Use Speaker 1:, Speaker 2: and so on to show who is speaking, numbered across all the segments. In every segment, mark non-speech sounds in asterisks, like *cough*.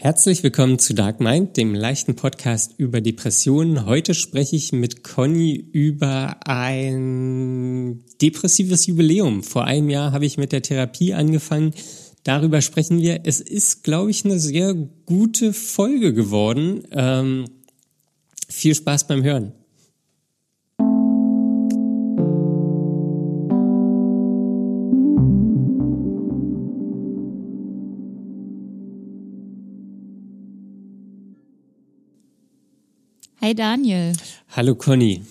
Speaker 1: Herzlich willkommen zu Dark Mind, dem leichten Podcast über Depressionen. Heute spreche ich mit Conny über ein depressives Jubiläum. Vor einem Jahr habe ich mit der Therapie angefangen. Darüber sprechen wir. Es ist, glaube ich, eine sehr gute Folge geworden. Ähm, viel Spaß beim Hören.
Speaker 2: Hi Daniel.
Speaker 1: Hallo Conny.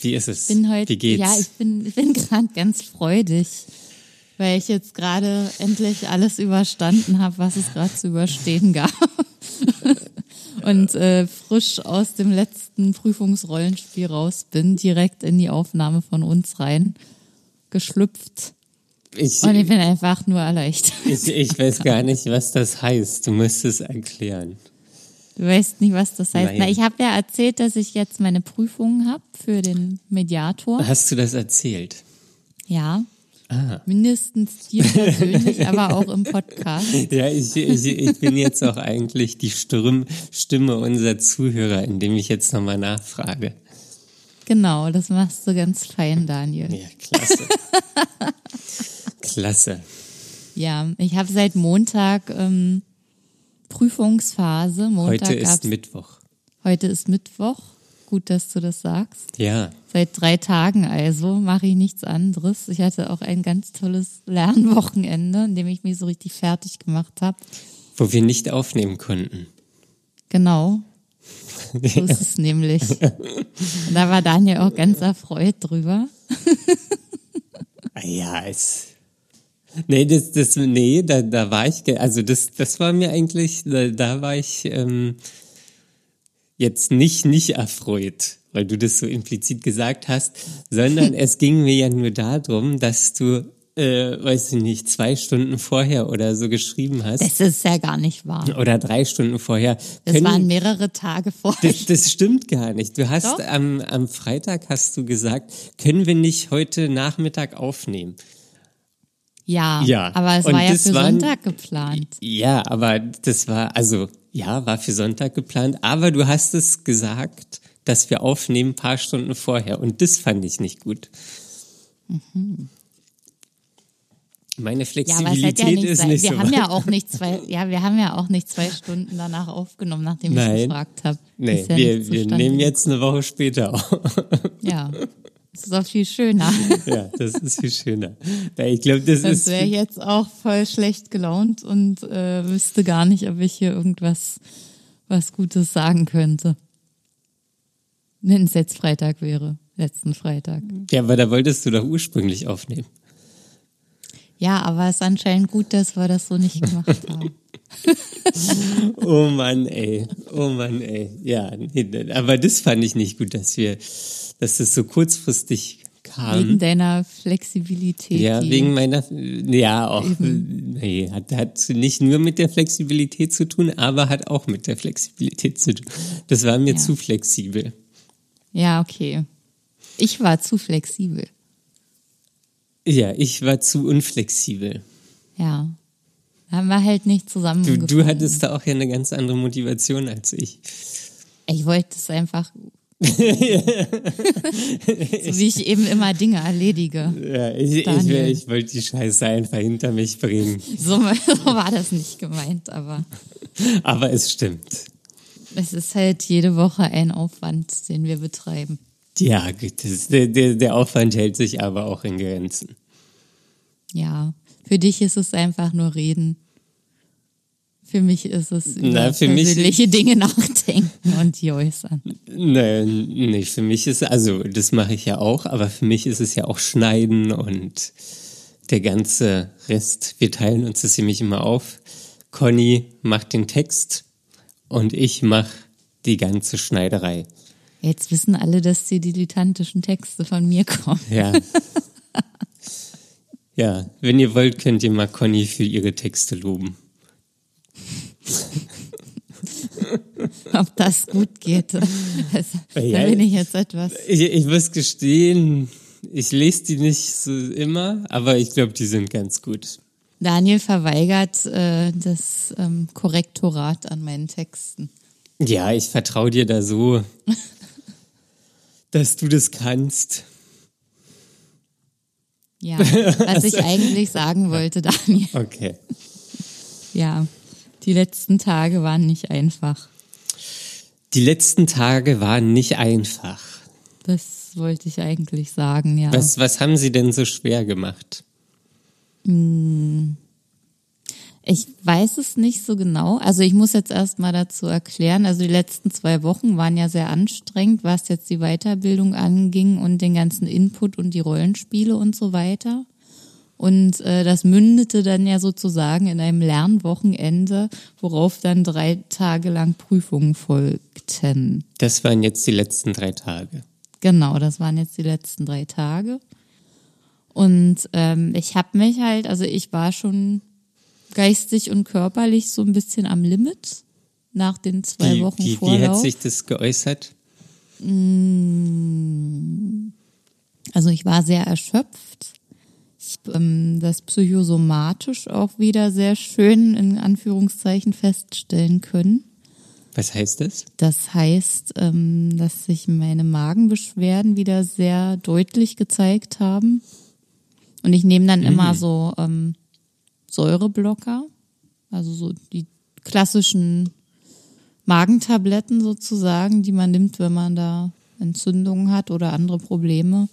Speaker 1: Wie ist es?
Speaker 2: Bin heute,
Speaker 1: Wie geht's?
Speaker 2: Ja, ich bin, ich bin *laughs* gerade ganz freudig, weil ich jetzt gerade endlich alles überstanden habe, was es gerade zu überstehen gab. *laughs* Und äh, frisch aus dem letzten Prüfungsrollenspiel raus bin, direkt in die Aufnahme von uns rein geschlüpft.
Speaker 1: Ich,
Speaker 2: Und ich bin einfach nur erleichtert.
Speaker 1: ich, ich weiß gar nicht, was das heißt. Du musst es erklären.
Speaker 2: Du weißt nicht, was das heißt.
Speaker 1: Nein.
Speaker 2: Na, ich habe ja erzählt, dass ich jetzt meine Prüfungen habe für den Mediator.
Speaker 1: Hast du das erzählt?
Speaker 2: Ja.
Speaker 1: Ah.
Speaker 2: Mindestens dir persönlich, *laughs* aber auch im Podcast.
Speaker 1: Ja, ich, ich, ich bin jetzt auch eigentlich die Stimme, Stimme unserer Zuhörer, indem ich jetzt nochmal nachfrage.
Speaker 2: Genau, das machst du ganz fein, Daniel.
Speaker 1: Ja, klasse. *laughs* klasse.
Speaker 2: Ja, ich habe seit Montag ähm, Prüfungsphase. Montag
Speaker 1: Heute ist Mittwoch.
Speaker 2: heute ist Mittwoch. Gut, dass du das sagst.
Speaker 1: Ja,
Speaker 2: Seit drei Tagen also mache ich nichts anderes. Ich hatte auch ein ganz tolles Lernwochenende, in dem ich mich so richtig fertig gemacht habe.
Speaker 1: wo wir nicht aufnehmen konnten.
Speaker 2: Genau. *laughs* So ist es nämlich. Und da war Daniel auch ganz erfreut drüber.
Speaker 1: Ah Ja, es. Nee, das, das, nee, da, da war ich, also das, das war mir eigentlich, da, da war ich ähm, jetzt nicht, nicht erfreut, weil du das so implizit gesagt hast, sondern *laughs* es ging mir ja nur darum, dass du, äh, weiß ich nicht, zwei Stunden vorher oder so geschrieben hast.
Speaker 2: Das ist ja gar nicht wahr.
Speaker 1: oder drei Stunden vorher.
Speaker 2: Das
Speaker 1: Können-
Speaker 2: waren mehrere Tage vorher.
Speaker 1: das, das stimmt gar nicht. Du hast
Speaker 2: Doch.
Speaker 1: am, am Freitag hast du gesagt, können wir nicht heute Nachmittag aufnehmen?
Speaker 2: Ja,
Speaker 1: Ja,
Speaker 2: aber es
Speaker 1: und
Speaker 2: war ja für
Speaker 1: waren-
Speaker 2: Sonntag geplant.
Speaker 1: Ja, aber das war, also, ja, war für Sonntag geplant, aber du hast es gesagt, dass wir aufnehmen ein paar Stunden vorher und das fand ich nicht gut. Meine
Speaker 2: Ja, aber es
Speaker 1: Flexibilität
Speaker 2: hätte ja nicht
Speaker 1: ist
Speaker 2: sein.
Speaker 1: nicht
Speaker 2: wir
Speaker 1: so.
Speaker 2: haben ja auch nicht zwei, ja, wir haben ja auch nicht zwei Stunden danach aufgenommen, nachdem ich
Speaker 1: Nein.
Speaker 2: gefragt habe.
Speaker 1: nee,
Speaker 2: ja
Speaker 1: wir, wir nehmen jetzt eine Woche später auf.
Speaker 2: Ja, das ist auch viel schöner. *laughs*
Speaker 1: ja, das ist viel schöner. Weil Ich glaube, das ist.
Speaker 2: wäre jetzt auch voll schlecht gelaunt und äh, wüsste gar nicht, ob ich hier irgendwas was Gutes sagen könnte. Wenn es jetzt Freitag wäre, letzten Freitag.
Speaker 1: Ja, aber da wolltest du doch ursprünglich aufnehmen.
Speaker 2: Ja, aber es ist anscheinend gut, dass wir das so nicht gemacht haben. *laughs*
Speaker 1: Oh Mann, ey. Oh Mann, ey. Ja, aber das fand ich nicht gut, dass wir, dass das so kurzfristig kam.
Speaker 2: Wegen deiner Flexibilität.
Speaker 1: Ja, wegen meiner, ja, auch, nee, hat, hat nicht nur mit der Flexibilität zu tun, aber hat auch mit der Flexibilität zu tun. Das war mir
Speaker 2: Ja.
Speaker 1: zu flexibel.
Speaker 2: Ja, okay. Ich war zu flexibel.
Speaker 1: Ja, ich war zu unflexibel.
Speaker 2: Ja. Haben wir halt nicht
Speaker 1: Du,
Speaker 2: zusammengefunden.
Speaker 1: du hattest da auch ja eine ganz andere Motivation als ich.
Speaker 2: Ich wollte es einfach, so wie ich eben immer Dinge erledige.
Speaker 1: Ja, ich, ich, ich wollte die Scheiße einfach hinter mich bringen.
Speaker 2: So, *laughs* so war das nicht gemeint, aber
Speaker 1: Aber es stimmt.
Speaker 2: es ist halt jede Woche ein Aufwand, den wir betreiben.
Speaker 1: Ja, gut, das, der, der Aufwand hält sich aber auch in Grenzen.
Speaker 2: Ja. Für dich ist es einfach nur reden. Für mich ist es über
Speaker 1: Na,
Speaker 2: persönliche Dinge *laughs* nachdenken und die äußern.
Speaker 1: Nein, nee, für mich ist, also das mache ich ja auch, aber für mich ist es ja auch Schneiden und der ganze Rest. Wir teilen uns das nämlich immer auf. Conny macht den Text und ich mache die ganze Schneiderei.
Speaker 2: Jetzt wissen alle, dass die dilettantischen Texte von mir kommen.
Speaker 1: Ja. *laughs* ja, wenn ihr wollt, könnt ihr mal Conny für ihre Texte loben. *laughs*
Speaker 2: Ob das gut geht. Also,
Speaker 1: Ja.
Speaker 2: Da bin ich jetzt etwas.
Speaker 1: Ich, ich muss gestehen, ich lese die nicht so immer, aber ich glaube, die sind ganz gut.
Speaker 2: Daniel verweigert äh, das ähm, Korrektorat an meinen Texten.
Speaker 1: Ja, ich vertraue dir da so, dass du das kannst.
Speaker 2: Ja, was ich *laughs* eigentlich sagen wollte, Daniel.
Speaker 1: Okay.
Speaker 2: Ja, die letzten Tage waren nicht einfach.
Speaker 1: Die letzten Tage waren nicht einfach.
Speaker 2: Das wollte ich eigentlich sagen, ja.
Speaker 1: Was, was haben sie denn so schwer gemacht?
Speaker 2: Ich weiß es nicht so genau. Also ich muss jetzt erst mal dazu erklären. Also die letzten zwei Wochen waren ja sehr anstrengend, was jetzt die Weiterbildung anging und den ganzen Input und die Rollenspiele und so weiter. Und äh, das mündete dann ja sozusagen in einem Lernwochenende, worauf dann drei Tage lang Prüfungen folgten.
Speaker 1: Das waren jetzt die letzten drei Tage.
Speaker 2: Genau, das waren jetzt die letzten drei Tage. Und ähm, ich habe mich halt, also ich war schon geistig und körperlich so ein bisschen am Limit nach den zwei
Speaker 1: Wie,
Speaker 2: Wochen
Speaker 1: wie, wie
Speaker 2: Vorlauf.
Speaker 1: hat sich das geäußert?
Speaker 2: Also ich war sehr erschöpft. Ich ähm, das psychosomatisch auch wieder sehr schön in Anführungszeichen feststellen können.
Speaker 1: Was heißt das?
Speaker 2: Das heißt, ähm, dass sich meine Magenbeschwerden wieder sehr deutlich gezeigt haben. Und ich nehme dann immer so ähm, Säureblocker, also so die klassischen Magentabletten sozusagen, die man nimmt, wenn man da Entzündungen hat oder andere Probleme,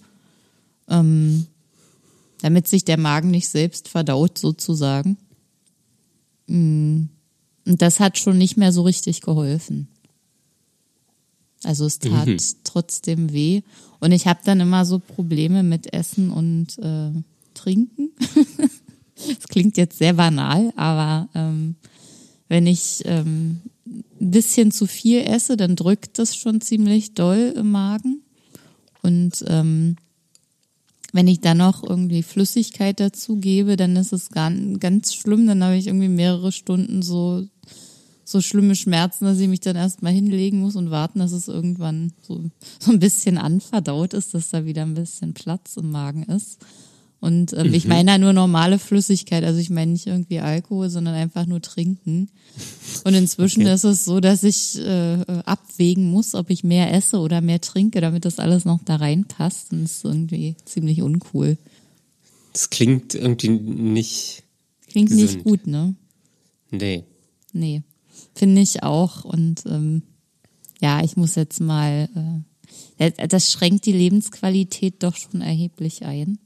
Speaker 2: ähm, damit sich der Magen nicht selbst verdaut sozusagen. Mm. Und das hat schon nicht mehr so richtig geholfen. Also es tat trotzdem weh. Und ich habe dann immer so Probleme mit Essen und äh, Trinken. *laughs* Das klingt jetzt sehr banal, aber ähm, wenn ich ähm, ein bisschen zu viel esse, dann drückt das schon ziemlich doll im Magen. Und ähm, wenn ich dann noch irgendwie Flüssigkeit dazu gebe, dann ist es ganz, schlimm. Dann habe ich irgendwie mehrere Stunden so, so schlimme Schmerzen, dass ich mich dann erstmal hinlegen muss und warten, dass es irgendwann so, so ein bisschen anverdaut ist, dass da wieder ein bisschen Platz im Magen ist. Und ähm, ich meine da nur normale Flüssigkeit, also ich meine nicht irgendwie Alkohol, sondern einfach nur trinken. Und inzwischen
Speaker 1: Okay.
Speaker 2: ist es so, dass ich äh, abwägen muss, ob ich mehr esse oder mehr trinke, damit das alles noch da reinpasst. Und das ist irgendwie ziemlich uncool.
Speaker 1: Das klingt irgendwie nicht.
Speaker 2: Klingt nicht
Speaker 1: Gesund.
Speaker 2: gut, ne?
Speaker 1: Nee.
Speaker 2: Nee, finde ich auch. Und ähm, ja, ich muss jetzt mal, äh, das schränkt die Lebensqualität doch schon erheblich ein.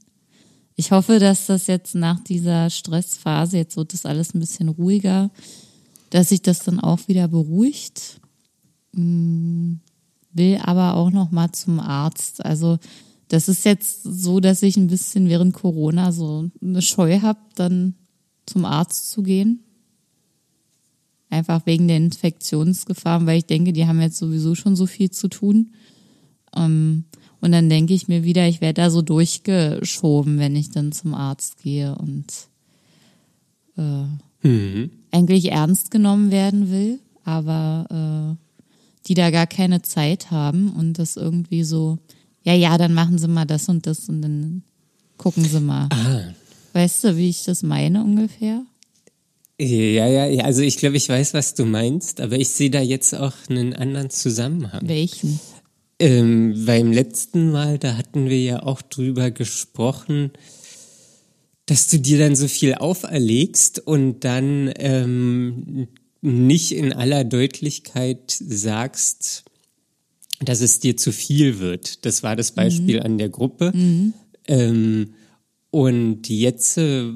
Speaker 2: Ich hoffe, dass das jetzt nach dieser Stressphase, jetzt wird das alles ein bisschen ruhiger, dass sich das dann auch wieder beruhigt. Hm, Will aber auch noch mal zum Arzt. Also das ist jetzt so, dass ich ein bisschen während Corona so eine Scheu habe, dann zum Arzt zu gehen. Einfach wegen der Infektionsgefahren, weil ich denke, die haben jetzt sowieso schon so viel zu tun. Ähm, und dann denke ich mir wieder, ich werde da so durchgeschoben, wenn ich dann zum Arzt gehe und äh,
Speaker 1: Mhm.
Speaker 2: eigentlich ernst genommen werden will, aber äh, die da gar keine Zeit haben und das irgendwie so, ja, ja, dann machen sie mal das und das und dann gucken sie mal.
Speaker 1: Ah.
Speaker 2: Weißt du, wie ich das meine ungefähr?
Speaker 1: Ja, ja, ja. Also ich glaube, ich weiß, was du meinst, aber ich sehe da jetzt auch einen anderen Zusammenhang.
Speaker 2: Welchen?
Speaker 1: Ähm, beim letzten Mal, da hatten wir ja auch drüber gesprochen, dass du dir dann so viel auferlegst und dann ähm, nicht in aller Deutlichkeit sagst, dass es dir zu viel wird. Das war das Beispiel an der Gruppe. Ähm, und jetzt äh,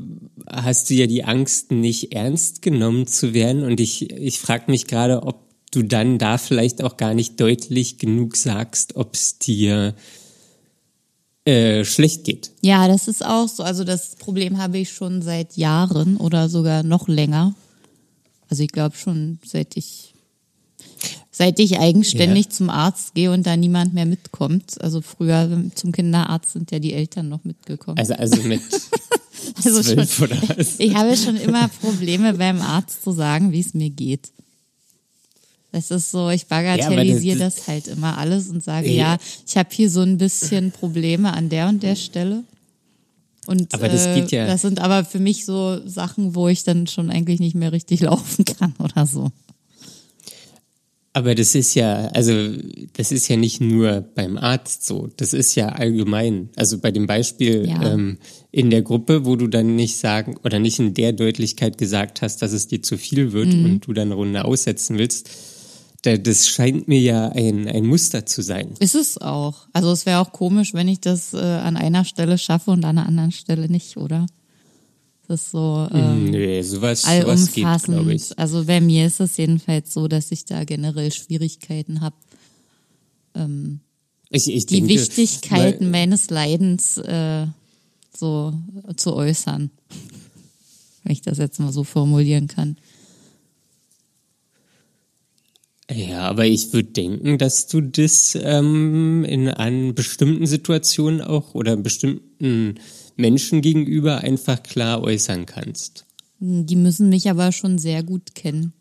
Speaker 1: hast du ja die Angst, nicht ernst genommen zu werden. Und ich, ich frage mich gerade, ob du dann da vielleicht auch gar nicht deutlich genug sagst, ob es dir äh, schlecht geht.
Speaker 2: Ja, das ist auch so. Also das Problem habe ich schon seit Jahren oder sogar noch länger. Also ich glaube schon, seit ich seit ich eigenständig
Speaker 1: Ja.
Speaker 2: zum Arzt gehe und da niemand mehr mitkommt. Also früher zum Kinderarzt sind ja die Eltern noch mitgekommen.
Speaker 1: Also, also mit *laughs*
Speaker 2: Also schon, ich habe schon immer Probleme beim Arzt zu sagen, wie es mir geht. Das ist so, ich bagatellisiere
Speaker 1: Ja,
Speaker 2: das,
Speaker 1: das-
Speaker 2: halt immer alles und sage,
Speaker 1: Ja.
Speaker 2: ja, ich habe hier so ein bisschen Probleme an der und der Stelle. Und
Speaker 1: Aber das
Speaker 2: äh,
Speaker 1: geht ja-
Speaker 2: das sind aber für mich so Sachen, wo ich dann schon eigentlich nicht mehr richtig *laughs* laufen kann oder so.
Speaker 1: Aber das ist ja, also das ist ja nicht nur beim Arzt so, das ist ja allgemein. Also bei dem Beispiel
Speaker 2: Ja.
Speaker 1: ähm, in der Gruppe, wo du dann nicht sagen oder nicht in der Deutlichkeit gesagt hast, dass es dir zu viel wird
Speaker 2: Mhm.
Speaker 1: und du dann eine Runde aussetzen willst, das scheint mir ja ein, ein Muster zu sein.
Speaker 2: Ist es auch. Also es wäre auch komisch, wenn ich das äh, an einer Stelle schaffe und an einer anderen Stelle nicht, oder? Das ist so ähm,
Speaker 1: Nö, sowas, sowas geht, glaube ich.
Speaker 2: allumfassend. Also bei mir ist es jedenfalls so, dass ich da generell Schwierigkeiten habe,
Speaker 1: Ich, ich
Speaker 2: die
Speaker 1: denke,
Speaker 2: Wichtigkeiten
Speaker 1: weil-
Speaker 2: meines Leidens äh, so zu äußern. *laughs* Wenn ich das jetzt mal so formulieren kann.
Speaker 1: Ja, aber ich würde denken, dass du das ähm, in an bestimmten Situationen auch oder bestimmten Menschen gegenüber einfach klar äußern kannst.
Speaker 2: Die müssen mich aber schon sehr gut kennen.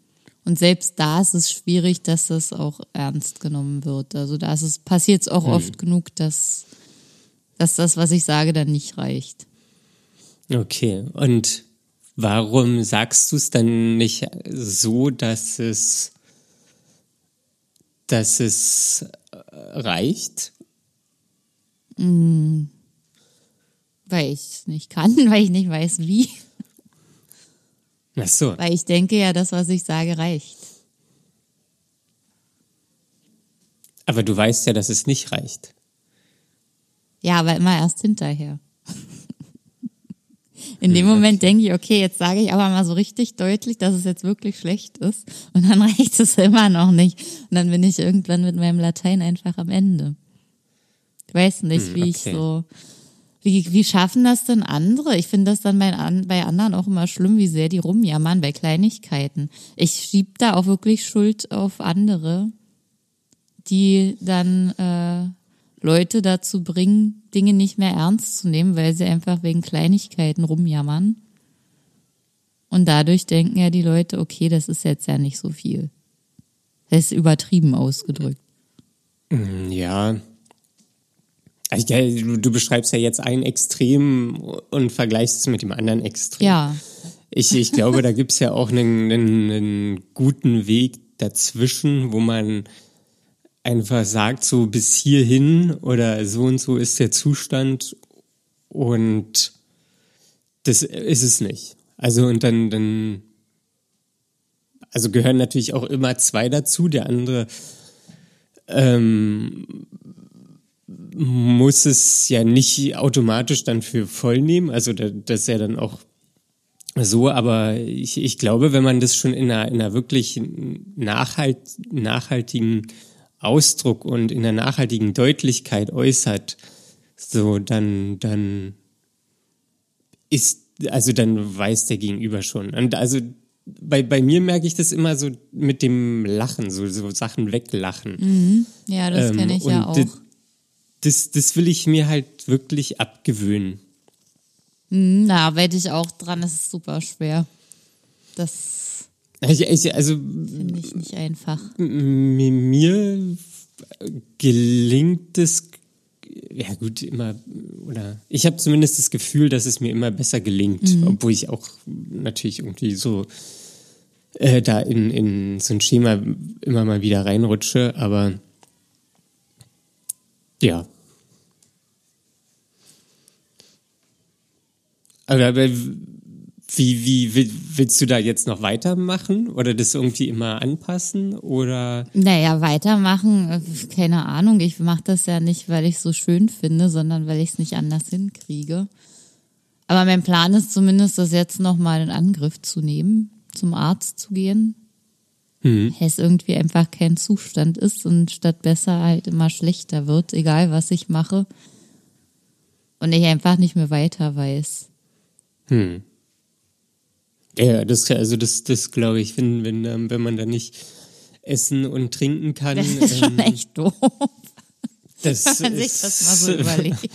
Speaker 2: Und selbst da ist es schwierig, dass das auch ernst genommen wird. Also da ist es, passiert es auch oft genug, dass, dass das, was ich sage, dann nicht reicht.
Speaker 1: Okay, und warum sagst du es dann nicht so, dass es, dass es äh, reicht?
Speaker 2: Weil ich es nicht kann, *laughs* weil ich nicht weiß, wie.
Speaker 1: Ach so,
Speaker 2: Weil ich denke ja, das, was ich sage, reicht.
Speaker 1: aber du weißt ja, dass es nicht reicht.
Speaker 2: Ja, aber immer erst hinterher. In dem Moment denke ich, okay, jetzt sage ich aber mal so richtig deutlich, dass es jetzt wirklich schlecht ist. Und dann *laughs* reicht es immer noch nicht. Und dann bin ich irgendwann mit meinem Latein einfach am Ende. Ich weiß nicht,
Speaker 1: Hm,
Speaker 2: wie ich
Speaker 1: okay.
Speaker 2: so. Wie, wie schaffen das denn andere? Ich finde das dann bei, bei anderen auch immer schlimm, wie sehr die rumjammern bei Kleinigkeiten. Ich schieb da auch wirklich Schuld auf andere, die dann äh, Leute dazu bringen, Dinge nicht mehr ernst zu nehmen, weil sie einfach wegen Kleinigkeiten rumjammern. Und dadurch denken ja die Leute, okay, das ist jetzt ja nicht so viel. Das ist übertrieben ausgedrückt.
Speaker 1: Ja. Also, Du, du beschreibst ja jetzt ein Extrem und vergleichst es mit dem anderen Extrem.
Speaker 2: Ja,
Speaker 1: Ich, ich glaube, da gibt's ja auch einen, einen, einen guten Weg dazwischen, wo man einfach sagt, so bis hierhin oder so und so ist der Zustand und das ist es nicht. Also und dann, dann also gehören natürlich auch immer zwei dazu. Der andere ähm, muss es ja nicht automatisch dann für voll nehmen. Also da, das ist ja dann auch so, aber ich, ich glaube, wenn man das schon in einer, in einer wirklich nachhalt, nachhaltigen Ausdruck und in einer nachhaltigen Deutlichkeit äußert, so dann, dann ist, also dann weiß der Gegenüber schon. Und also bei, bei mir merke ich das immer so mit dem Lachen, so, so Sachen weglachen.
Speaker 2: ja, das
Speaker 1: Ähm,
Speaker 2: kenne ich ja auch.
Speaker 1: Das, das will ich mir halt wirklich abgewöhnen.
Speaker 2: Hm, Da arbeite ich auch dran, das ist super schwer. Das
Speaker 1: Ich, ich, also
Speaker 2: finde ich nicht einfach.
Speaker 1: mir gelingt es, ja gut, immer, oder ich habe zumindest das Gefühl, dass es mir immer besser gelingt, obwohl ich auch natürlich irgendwie so äh, da in, in so ein Schema immer mal wieder reinrutsche, aber ja. Aber, aber wie, wie will- willst du da jetzt noch weitermachen oder das irgendwie immer anpassen oder
Speaker 2: Naja, weitermachen, äh, keine Ahnung. Ich mache das ja nicht, weil ich es so schön finde, sondern weil ich es nicht anders hinkriege. Aber mein Plan ist zumindest, das jetzt nochmal in Angriff zu nehmen, zum Arzt zu gehen.
Speaker 1: Mhm.
Speaker 2: Es irgendwie einfach kein Zustand ist und statt besser halt immer schlechter wird, egal was ich mache. Und ich einfach nicht mehr weiter weiß.
Speaker 1: Hm. Ja, das, also das, das glaube ich, wenn, wenn, ähm, wenn man da nicht essen und trinken kann.
Speaker 2: Das ist schon
Speaker 1: ähm,
Speaker 2: echt doof,
Speaker 1: das *laughs*
Speaker 2: wenn man sich das mal so überlegt.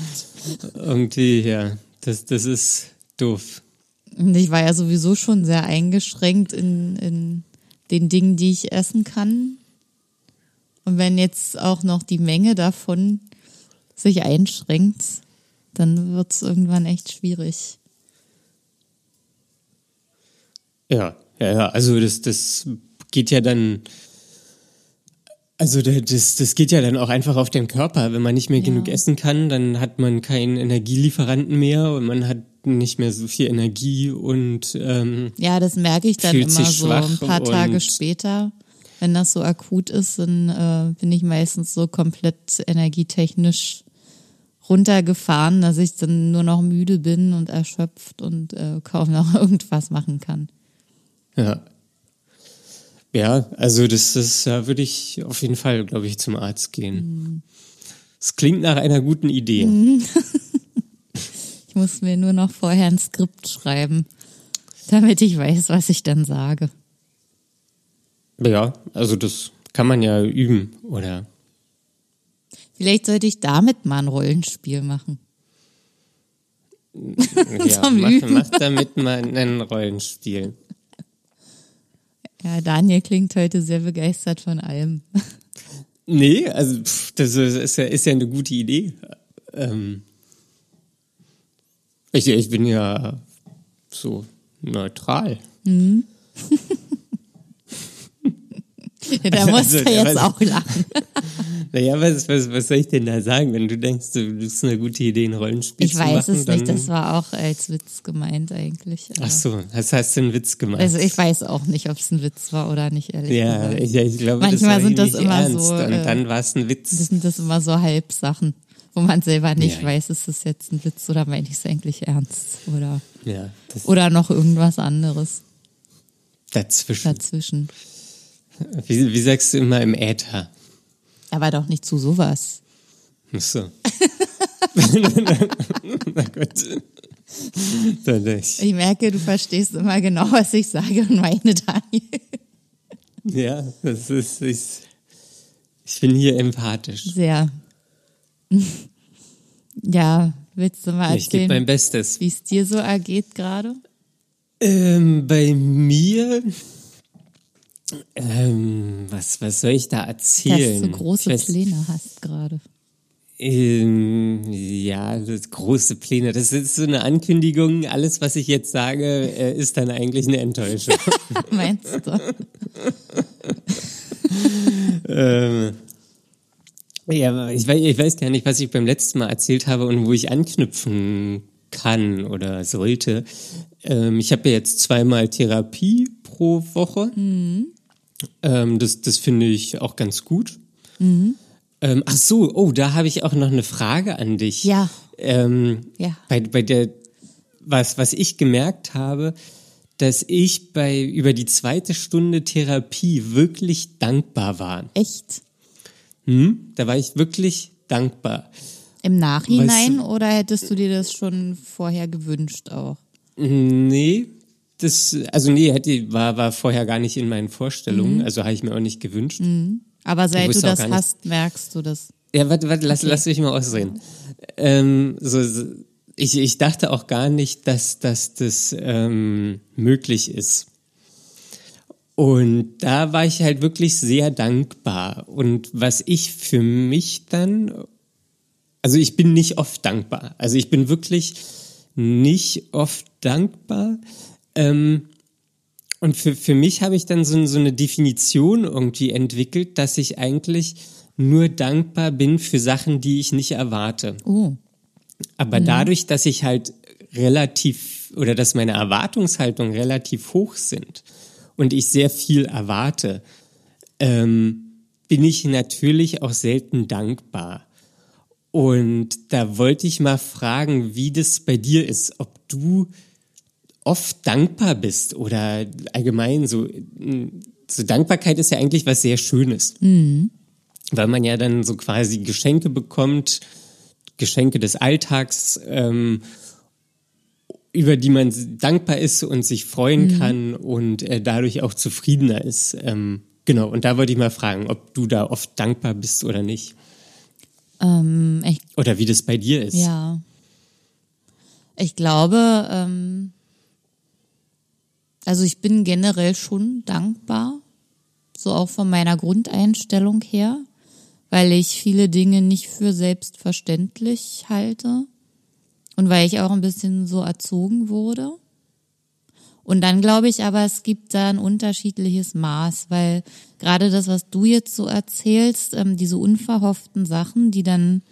Speaker 1: Irgendwie, ja, das, das ist doof.
Speaker 2: Und ich war ja sowieso schon sehr eingeschränkt in, in den Dingen, die ich essen kann. Und wenn jetzt auch noch die Menge davon sich einschränkt, dann wird es irgendwann echt schwierig.
Speaker 1: Ja, ja, ja. Also das, das geht ja dann. Also das, das geht ja dann auch einfach auf den Körper. Wenn man nicht mehr
Speaker 2: Ja.
Speaker 1: genug essen kann, dann hat man keinen Energielieferanten mehr und man hat nicht mehr so viel Energie und ähm,
Speaker 2: Ja, das merke ich dann immer so ein paar Tage später. Wenn das so akut ist, dann äh, bin ich meistens so komplett energietechnisch runtergefahren, dass ich dann nur noch müde bin und erschöpft und äh, kaum noch *laughs* irgendwas machen kann.
Speaker 1: Ja. Ja, also das, das da würde ich auf jeden Fall, glaube ich, zum Arzt gehen. Es klingt nach einer guten Idee. *laughs*
Speaker 2: Ich muss mir nur noch vorher ein Skript schreiben, damit ich weiß, was ich dann sage.
Speaker 1: Ja, also das kann man ja üben, oder?
Speaker 2: Vielleicht sollte ich damit mal ein Rollenspiel machen.
Speaker 1: Ja, *laughs* mach, mach damit mal ein Rollenspiel.
Speaker 2: Ja, Daniel klingt heute sehr begeistert von allem.
Speaker 1: Nee, also pff, das ist ja, ist ja eine gute Idee. Ähm, ich, ich bin ja so neutral.
Speaker 2: Ja, *laughs* *laughs* da musst
Speaker 1: Also,
Speaker 2: du jetzt
Speaker 1: also-
Speaker 2: auch lachen. *laughs*
Speaker 1: Naja, was, was, was soll ich denn da sagen, wenn du denkst, du das ist eine gute Idee, ein Rollenspiel
Speaker 2: Ich
Speaker 1: zu
Speaker 2: weiß
Speaker 1: machen?
Speaker 2: es
Speaker 1: dann,
Speaker 2: nicht, das war auch als Witz gemeint eigentlich.
Speaker 1: Ach so, das hast du einen Witz gemacht.
Speaker 2: Also ich weiß auch nicht, ob es ein Witz war oder nicht, ehrlich
Speaker 1: ja,
Speaker 2: gesagt.
Speaker 1: ich, ich glaube,
Speaker 2: Manchmal
Speaker 1: das war
Speaker 2: sind das immer
Speaker 1: ernst.
Speaker 2: so,
Speaker 1: Und
Speaker 2: äh,
Speaker 1: dann war es ein Witz.
Speaker 2: Das sind das immer so Halbsachen, wo man selber nicht
Speaker 1: Ja.
Speaker 2: weiß, ist das jetzt ein Witz oder meine ich es eigentlich ernst oder,
Speaker 1: ja, das
Speaker 2: oder noch irgendwas anderes
Speaker 1: dazwischen.
Speaker 2: dazwischen.
Speaker 1: Wie, wie sagst du immer im Äther?
Speaker 2: Aber doch nicht zu sowas.
Speaker 1: Ach so. *laughs* Na gut. Dann nicht.
Speaker 2: Ich merke, du verstehst immer genau, was ich sage und meine Daniel.
Speaker 1: Ja, das ist, ich, ich bin hier empathisch.
Speaker 2: Sehr. Ja, willst du mal
Speaker 1: Ich gebe mein
Speaker 2: erzählen,
Speaker 1: Bestes.
Speaker 2: wie es dir so ergeht gerade?
Speaker 1: Ähm, bei mir, ähm, was, was soll ich da
Speaker 2: Dass
Speaker 1: erzählen?
Speaker 2: du große
Speaker 1: weiß-
Speaker 2: Pläne hast gerade.
Speaker 1: Ähm, ja, das große Pläne. Das ist so eine Ankündigung. Alles, was ich jetzt sage, äh, ist dann eigentlich eine Enttäuschung. *laughs*
Speaker 2: Meinst du? *laughs*
Speaker 1: ähm, ja, ich weiß, ich weiß gar nicht, was ich beim letzten Mal erzählt habe und wo ich anknüpfen kann oder sollte. Ähm, ich habe ja jetzt zweimal Therapie pro Woche. Ähm, das das finde ich auch ganz gut. Ähm, ach so, oh, da habe ich auch noch eine Frage an dich.
Speaker 2: Ja.
Speaker 1: Ähm,
Speaker 2: Ja.
Speaker 1: Bei, bei der, was, was ich gemerkt habe, dass ich bei über die zweite Stunde Therapie wirklich dankbar war.
Speaker 2: Echt?
Speaker 1: Hm? Da war ich wirklich dankbar.
Speaker 2: Im Nachhinein
Speaker 1: Weißt
Speaker 2: oder hättest du dir das schon vorher gewünscht auch?
Speaker 1: Nee, das, also nee, hätte, war, war vorher gar nicht in meinen Vorstellungen,
Speaker 2: Mhm.
Speaker 1: also habe ich mir auch nicht gewünscht.
Speaker 2: Aber seit du das hast, merkst du das.
Speaker 1: Ja, warte, warte, lass,
Speaker 2: Okay.
Speaker 1: lass mich mal ausreden. Ähm, so, so, ich, ich dachte auch gar nicht, dass, dass das ähm, möglich ist. Und da war ich halt wirklich sehr dankbar. Und was ich für mich dann, also ich bin nicht oft dankbar. Also ich bin wirklich nicht oft dankbar. Ähm, und für, für mich habe ich dann so, so eine Definition irgendwie entwickelt, dass ich eigentlich nur dankbar bin für Sachen, die ich nicht erwarte.
Speaker 2: Oh,
Speaker 1: Aber dadurch, dass ich halt relativ oder dass meine Erwartungshaltung relativ hoch sind und ich sehr viel erwarte, ähm, bin ich natürlich auch selten dankbar. Und da wollte ich mal fragen, wie das bei dir ist, ob du oft dankbar bist oder allgemein so, so Dankbarkeit ist ja eigentlich was sehr Schönes. Weil man ja dann so quasi Geschenke bekommt, Geschenke des Alltags, ähm, über die man dankbar ist und sich freuen kann und äh, dadurch auch zufriedener ist. Ähm, genau, und da wollte ich mal fragen, ob du da oft dankbar bist oder nicht.
Speaker 2: ähm, ich,
Speaker 1: Oder wie das bei dir ist.
Speaker 2: ja. Ich glaube, ähm, also ich bin generell schon dankbar, so auch von meiner Grundeinstellung her, weil ich viele Dinge nicht für selbstverständlich halte Und weil ich auch ein bisschen so erzogen wurde. Und dann glaube ich aber, es gibt da ein unterschiedliches Maß, weil gerade das, was du jetzt so erzählst, ähm, diese unverhofften Sachen, die dann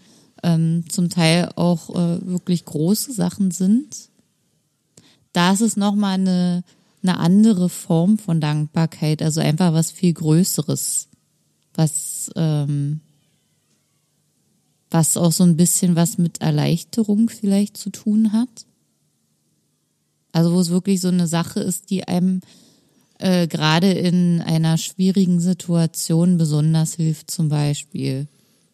Speaker 2: ähm, zum Teil auch äh, wirklich große Sachen sind, da ist es nochmal eine, eine andere Form von Dankbarkeit, also einfach was viel Größeres, was, ähm, was auch so ein bisschen was mit Erleichterung vielleicht zu tun hat. Also wo es wirklich so eine Sache ist, die einem äh, gerade in einer schwierigen Situation besonders hilft, zum Beispiel.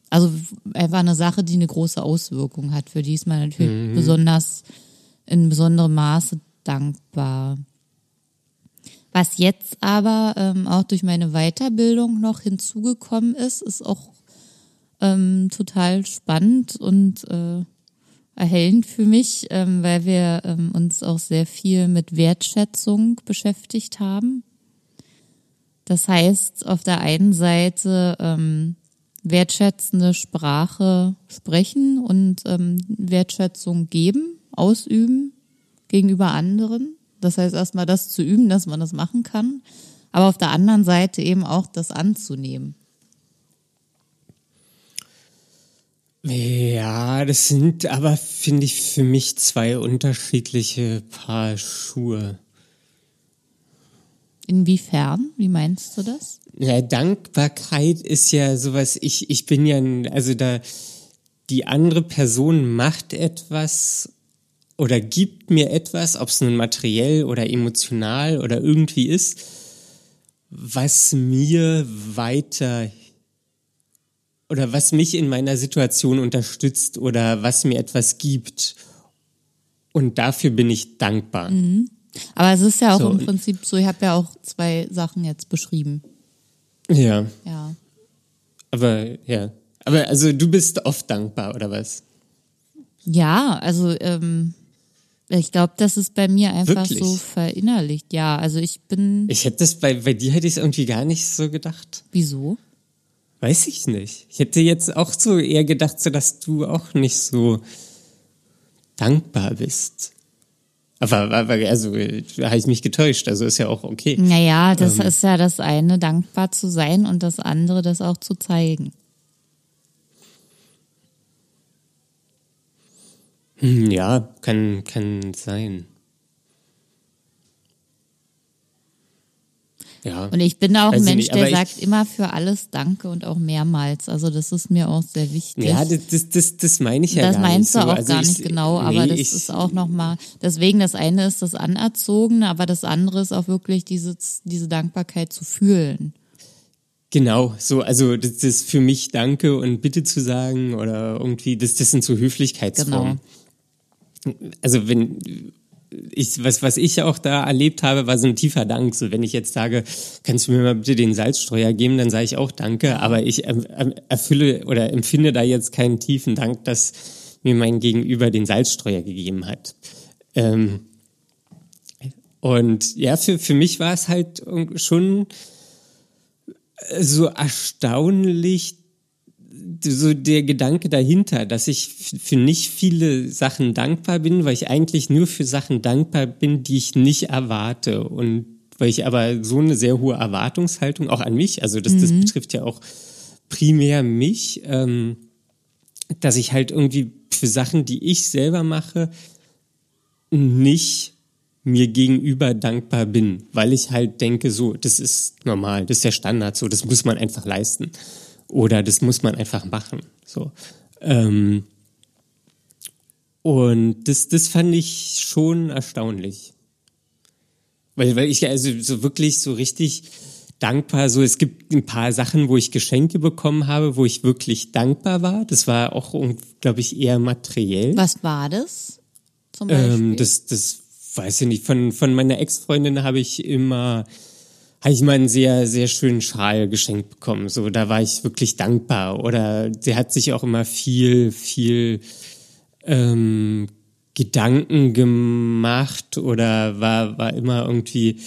Speaker 2: Also einfach eine Sache, die eine große Auswirkung hat, für die ist man natürlich mhm. besonders in besonderem Maße dankbar. Was jetzt aber ähm, auch durch meine Weiterbildung noch hinzugekommen ist, ist auch ähm, total spannend und äh, erhellend für mich, ähm, weil wir ähm, uns auch sehr viel mit Wertschätzung beschäftigt haben. Das heißt, auf der einen Seite ähm, wertschätzende Sprache sprechen und ähm, Wertschätzung geben, ausüben gegenüber anderen. Das heißt erstmal das zu üben, dass man das machen kann, aber auf der anderen Seite eben auch das anzunehmen.
Speaker 1: Ja, das sind aber, finde ich, für mich zwei unterschiedliche Paar Schuhe.
Speaker 2: Inwiefern? Wie meinst du das?
Speaker 1: Ja, Dankbarkeit ist ja sowas, ich, ich bin ja, also da, die andere Person macht etwas oder gibt mir etwas, ob es nun materiell oder emotional oder irgendwie ist, was mir weiter oder was mich in meiner Situation unterstützt oder was mir etwas gibt. Und dafür bin ich dankbar.
Speaker 2: Mhm. Aber es ist ja auch so, im Prinzip so, ich habe ja auch zwei Sachen jetzt beschrieben.
Speaker 1: Ja.
Speaker 2: Ja.
Speaker 1: Aber ja. Aber also du bist oft dankbar, oder was?
Speaker 2: Ja, also ähm, ich glaube, das ist bei mir einfach Wirklich? so verinnerlicht. Ja, also ich bin.
Speaker 1: Ich hätte das bei, bei dir hätte ich es irgendwie gar nicht so gedacht.
Speaker 2: Wieso?
Speaker 1: Weiß ich nicht. Ich hätte jetzt auch so eher gedacht, so dass du auch nicht so dankbar bist. Aber, aber also da habe ich mich getäuscht, also ist ja auch okay.
Speaker 2: Naja, das ähm, ist ja das eine, dankbar zu sein und das andere, das auch zu zeigen.
Speaker 1: Hm, ja, kann, kann sein. Ja.
Speaker 2: Und ich bin auch ein Mensch, nicht, der sagt immer für alles Danke und auch mehrmals. Also das ist mir auch sehr wichtig.
Speaker 1: Ja, das, das, das, das meine ich ja
Speaker 2: das
Speaker 1: gar
Speaker 2: nicht. Das meinst du
Speaker 1: so.
Speaker 2: auch also gar ich, nicht genau, aber nee, das ich, ist auch nochmal, deswegen das eine ist das Anerzogene, aber das andere ist auch wirklich diese, diese Dankbarkeit zu fühlen.
Speaker 1: Genau, so, also das ist für mich Danke und Bitte zu sagen oder irgendwie, das, das sind so Höflichkeitsformen. Genau. Also wenn ich, was, was ich auch da erlebt habe, war so ein tiefer Dank. So, wenn ich jetzt sage, kannst du mir mal bitte den Salzstreuer geben, dann sage ich auch Danke. Aber ich erfülle oder empfinde da jetzt keinen tiefen Dank, dass mir mein Gegenüber den Salzstreuer gegeben hat. Ähm, und ja, für, für mich war es halt schon so erstaunlich, so der Gedanke dahinter, dass ich für nicht viele Sachen dankbar bin, weil ich eigentlich nur für Sachen dankbar bin, die ich nicht erwarte und weil ich aber so eine sehr hohe Erwartungshaltung auch an mich, also das, mhm. das betrifft ja auch primär mich, ähm, dass ich halt irgendwie für Sachen, die ich selber mache, nicht mir gegenüber dankbar bin, weil ich halt denke, so, das ist normal, das ist der Standard, so, das muss man einfach leisten. Oder das muss man einfach machen. So. Ähm, und das, das fand ich schon erstaunlich. Weil, weil ich also so wirklich so richtig dankbar, so es gibt ein paar Sachen, wo ich Geschenke bekommen habe, wo ich wirklich dankbar war. Das war auch, glaube ich, eher materiell.
Speaker 2: Was war das?
Speaker 1: Zum Beispiel? Ähm, das, das weiß ich nicht. Von, von meiner Ex-Freundin habe ich immer habe ich mal einen sehr, sehr schönen Schal geschenkt bekommen. So, da war ich wirklich dankbar. Oder sie hat sich auch immer viel, viel ähm, Gedanken gemacht oder war, war immer irgendwie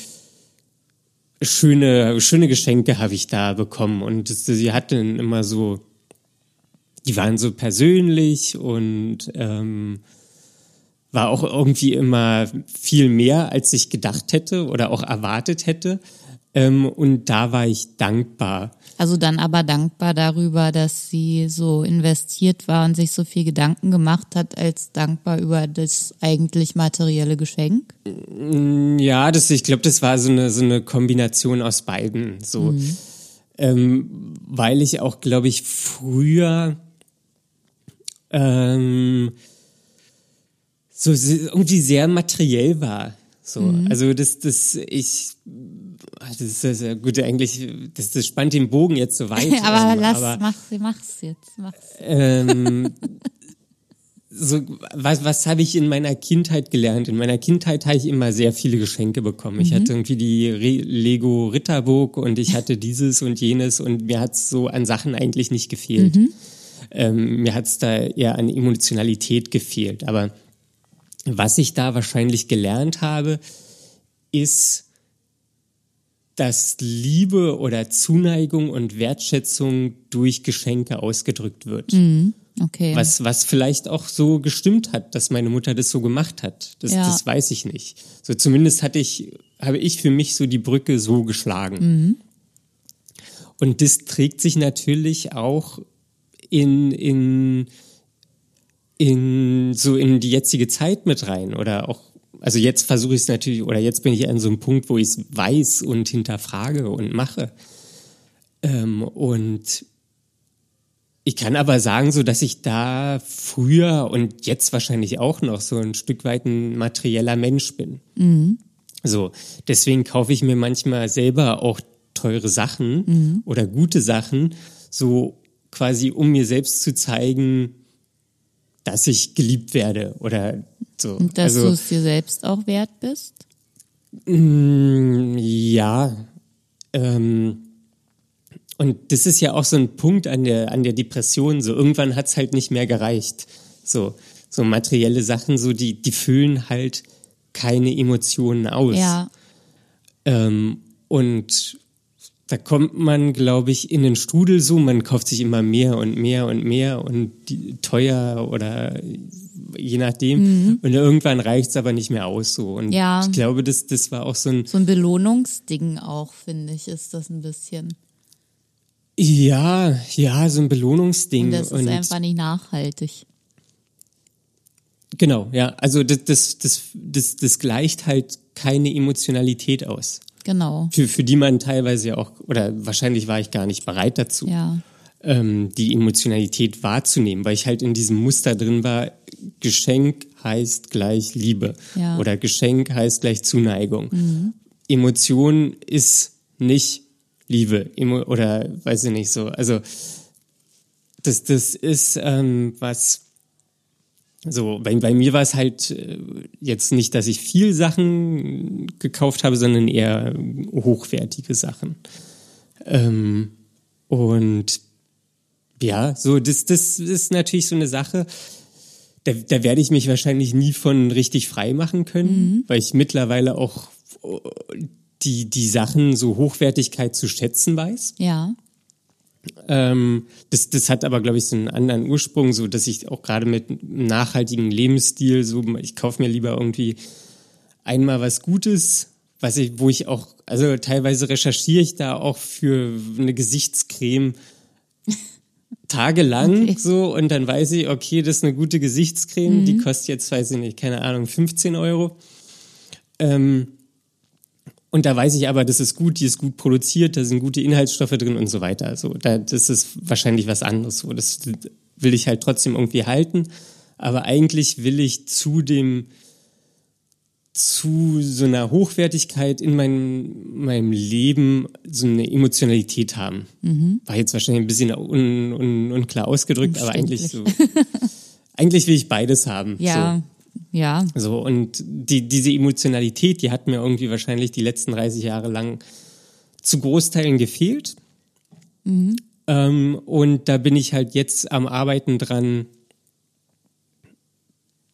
Speaker 1: schöne, schöne Geschenke habe ich da bekommen. Und sie hatten immer so, die waren so persönlich und ähm, war auch irgendwie immer viel mehr, als ich gedacht hätte oder auch erwartet hätte. Ähm, und da war ich dankbar.
Speaker 2: Also dann aber dankbar darüber, dass sie so investiert war und sich so viel Gedanken gemacht hat, als dankbar über das eigentlich materielle Geschenk?
Speaker 1: Ja, das, ich glaube, das war so eine, so eine Kombination aus beiden. So, mhm. ähm, weil ich auch, glaube ich, früher ähm, so irgendwie sehr materiell war. So, mhm. also das, das, ich, das ist, das ist gut, eigentlich, das, das spannt den Bogen jetzt so weit. *laughs*
Speaker 2: aber ähm, lass, aber, mach's, mach's jetzt, mach's.
Speaker 1: Ähm, so, was, was habe ich in meiner Kindheit gelernt? In meiner Kindheit habe ich immer sehr viele Geschenke bekommen. Ich mhm. hatte irgendwie die Re Lego Ritterburg und ich hatte dieses und jenes und mir hat's so an Sachen eigentlich nicht gefehlt. Mhm. Ähm, mir hat's da eher an Emotionalität gefehlt. Aber was ich da wahrscheinlich gelernt habe, ist, dass Liebe oder Zuneigung und Wertschätzung durch Geschenke ausgedrückt wird.
Speaker 2: Mhm. Okay.
Speaker 1: Was, was vielleicht auch so gestimmt hat, dass meine Mutter das so gemacht hat. Das, ja. das weiß ich nicht. So zumindest hatte ich, habe ich für mich so die Brücke so geschlagen. Mhm. Und das trägt sich natürlich auch in, in in so in die jetzige Zeit mit rein oder auch also jetzt versuche ich es natürlich oder jetzt bin ich an so einem Punkt, wo ich es weiß und hinterfrage und mache ähm, und ich kann aber sagen, so dass ich da früher und jetzt wahrscheinlich auch noch so ein Stück weit ein materieller Mensch bin. Mhm. So, deswegen kaufe ich mir manchmal selber auch teure Sachen mhm. oder gute Sachen, so quasi um mir selbst zu zeigen, dass ich geliebt werde oder so.
Speaker 2: Und dass also, du es dir selbst auch wert bist?
Speaker 1: Mm, ja. Ähm, und das ist ja auch so ein Punkt an der, an der Depression. So irgendwann hat's halt nicht mehr gereicht. So, so materielle Sachen, so die, die füllen halt keine Emotionen aus.
Speaker 2: Ja.
Speaker 1: Ähm, und da kommt man, glaube ich, in den Strudel so, man kauft sich immer mehr und mehr und mehr und die, teuer oder je nachdem. Mhm. Und irgendwann reicht es aber nicht mehr aus so. Und ja. ich glaube, das, das war auch so ein.
Speaker 2: So ein Belohnungsding auch, finde ich, ist das ein bisschen.
Speaker 1: Ja, ja, so ein Belohnungsding.
Speaker 2: Und das ist und einfach nicht nachhaltig.
Speaker 1: Genau, ja. Also das, das, das, das, das gleicht halt keine Emotionalität aus.
Speaker 2: Genau.
Speaker 1: Für, für die man teilweise ja auch, oder wahrscheinlich war ich gar nicht bereit dazu,
Speaker 2: ja.
Speaker 1: Ähm, die Emotionalität wahrzunehmen, weil ich halt in diesem Muster drin war, Geschenk heißt gleich Liebe ja. oder Geschenk heißt gleich Zuneigung. Mhm. Emotion ist nicht Liebe Emo oder weiß ich nicht so. Also das, das ist ähm, was so, bei, bei mir war es halt äh, jetzt nicht, dass ich viel Sachen gekauft habe, sondern eher hochwertige Sachen. Ähm, und ja, so, das, das ist natürlich so eine Sache, da, da werde ich mich wahrscheinlich nie von richtig frei machen können, mhm. weil ich mittlerweile auch die, die Sachen so Hochwertigkeit zu schätzen weiß.
Speaker 2: Ja.
Speaker 1: Ähm, das, das hat aber, glaube ich, so einen anderen Ursprung, so dass ich auch gerade mit nachhaltigem Lebensstil, so ich kaufe mir lieber irgendwie einmal was Gutes, was ich, wo ich auch, also teilweise recherchiere ich da auch für eine Gesichtscreme tagelang okay. so und dann weiß ich, okay, das ist eine gute Gesichtscreme, mhm. die kostet jetzt, weiß ich nicht, keine Ahnung, 15 Euro. Ähm, und da weiß ich aber, das ist gut, die ist gut produziert, da sind gute Inhaltsstoffe drin und so weiter. Also da, das ist wahrscheinlich was anderes. So, das will ich halt trotzdem irgendwie halten. Aber eigentlich will ich zu dem, zu so einer Hochwertigkeit in meinem, meinem Leben so eine Emotionalität haben. Mhm. War jetzt wahrscheinlich ein bisschen un, un, unklar ausgedrückt, aber eigentlich so. *laughs* eigentlich will ich beides haben.
Speaker 2: Ja. So. Ja.
Speaker 1: So, und die, diese Emotionalität, die hat mir irgendwie wahrscheinlich die letzten 30 Jahre lang zu Großteilen gefehlt. Mhm. Ähm, und da bin ich halt jetzt am Arbeiten dran,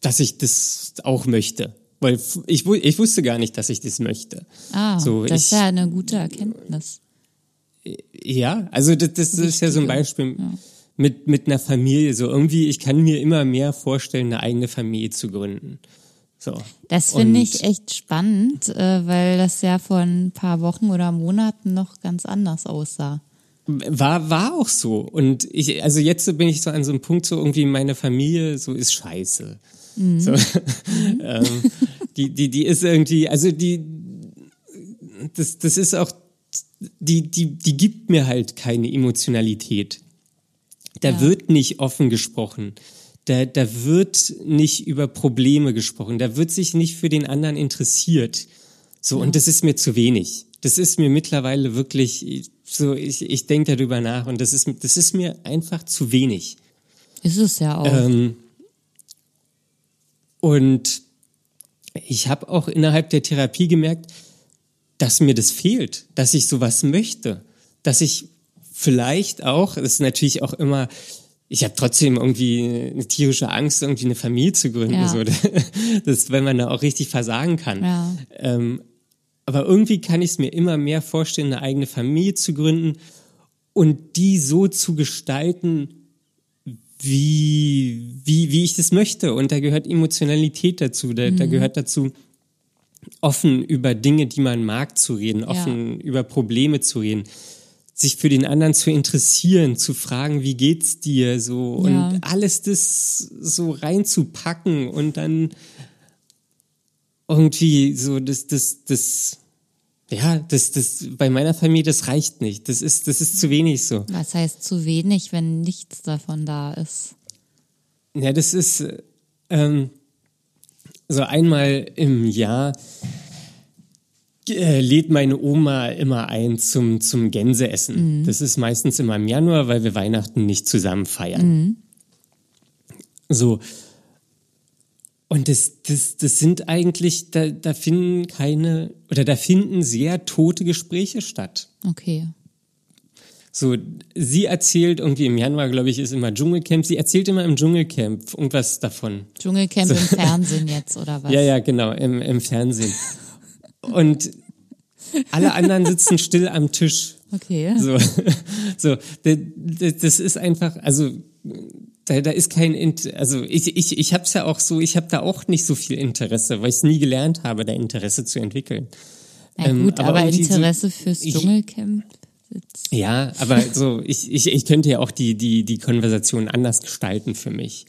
Speaker 1: dass ich das auch möchte. Weil ich, ich wusste gar nicht, dass ich das möchte.
Speaker 2: Ah, so, das ich, ist ja eine gute Erkenntnis.
Speaker 1: Ja, also das, das ist ja so ein Beispiel. Ja mit, mit einer Familie. So irgendwie, ich kann mir immer mehr vorstellen, eine eigene Familie zu gründen. So.
Speaker 2: Das finde ich echt spannend, äh, weil das ja vor ein paar Wochen oder Monaten noch ganz anders aussah.
Speaker 1: War, war auch so. Und ich, also jetzt bin ich so an so einem Punkt, so irgendwie meine Familie so ist scheiße. So, ähm, die, die, die ist irgendwie, also die, das, das ist auch, die, die, die gibt mir halt keine Emotionalität. Da
Speaker 2: Ja.
Speaker 1: wird nicht offen gesprochen. Da, da wird nicht über Probleme gesprochen. Da wird sich nicht für den anderen interessiert. So, und das ist mir zu wenig. Das ist mir mittlerweile wirklich so, ich, ich denke darüber nach und das ist, das ist mir einfach zu wenig.
Speaker 2: Ist es ja auch.
Speaker 1: Ähm, und ich habe auch innerhalb der Therapie gemerkt, dass mir das fehlt, dass ich sowas möchte, dass ich vielleicht auch, das ist natürlich auch immer, ich habe trotzdem irgendwie eine tierische Angst, irgendwie eine Familie zu gründen,
Speaker 2: Ja.
Speaker 1: so, *laughs* das, wenn man da auch richtig versagen kann.
Speaker 2: Ja.
Speaker 1: Ähm, aber irgendwie kann ich es mir immer mehr vorstellen, eine eigene Familie zu gründen und die so zu gestalten, wie, wie, wie ich das möchte. Und da gehört Emotionalität dazu. Da, da gehört dazu, offen über Dinge, die man mag, zu reden, offen über Probleme zu reden, sich für den anderen zu interessieren, zu fragen, wie geht's dir, so
Speaker 2: Ja.
Speaker 1: und alles das so reinzupacken und dann irgendwie so das, das, das, ja, das, das, bei meiner Familie, das reicht nicht. Das ist, das ist zu wenig so.
Speaker 2: Was heißt zu wenig, wenn nichts davon da ist?
Speaker 1: Ja, das ist ähm, so einmal im Jahr äh, lädt meine Oma immer ein zum, zum Gänseessen. Das ist meistens immer im Januar, weil wir Weihnachten nicht zusammen feiern. So. Und das, das, das sind eigentlich, da, da finden keine, oder da finden sehr tote Gespräche statt.
Speaker 2: Okay.
Speaker 1: So, sie erzählt irgendwie im Januar, glaube ich, ist immer Dschungelcamp. Sie erzählt immer im Dschungelcamp irgendwas davon.
Speaker 2: Dschungelcamp im Fernsehen jetzt, oder *laughs* was?
Speaker 1: Ja, ja, genau, im, im Fernsehen. Und alle anderen sitzen still am Tisch.
Speaker 2: Okay.
Speaker 1: So, *laughs* so das ist einfach, also da, da ist kein, Int- also ich, ich, ich habe es ja auch so, ich habe da auch nicht so viel Interesse, weil ich es nie gelernt habe, da Interesse zu entwickeln.
Speaker 2: Na
Speaker 1: ähm,
Speaker 2: gut,
Speaker 1: aber
Speaker 2: aber,
Speaker 1: irgendwie so-
Speaker 2: Interesse fürs Dschungelcamp?
Speaker 1: Ja, aber so, ich, ich, ich könnte ja auch die, die, die Konversation anders gestalten für mich.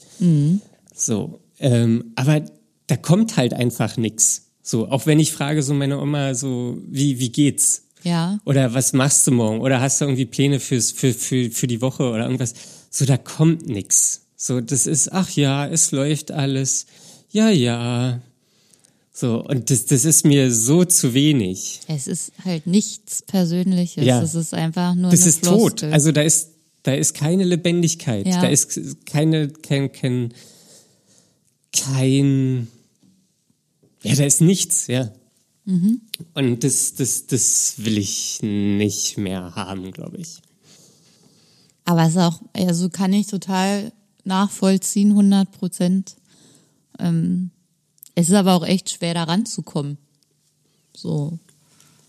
Speaker 1: So, ähm, aber da kommt halt einfach nix. So, auch wenn ich frage so meine Oma so, wie, wie geht's?
Speaker 2: Ja.
Speaker 1: Oder was machst du morgen? Oder hast du irgendwie Pläne fürs, für, für, für die Woche oder irgendwas? So, da kommt nix. So, das ist, ach ja, es läuft alles. Ja, ja. So, und das, das ist mir so zu wenig.
Speaker 2: Es ist halt nichts Persönliches.
Speaker 1: Ja.
Speaker 2: Es ist einfach nur
Speaker 1: Das ist tot.
Speaker 2: Floskel.
Speaker 1: Also da ist, da ist keine Lebendigkeit.
Speaker 2: Ja.
Speaker 1: Da ist keine, kein, kein, kein, ja, da ist nichts, ja.
Speaker 2: Mhm.
Speaker 1: Und das, das, das will ich nicht mehr haben, glaube ich.
Speaker 2: Aber es ist auch, also kann ich total nachvollziehen, 100 Prozent. Ähm, es ist aber auch echt schwer, da ranzukommen. So.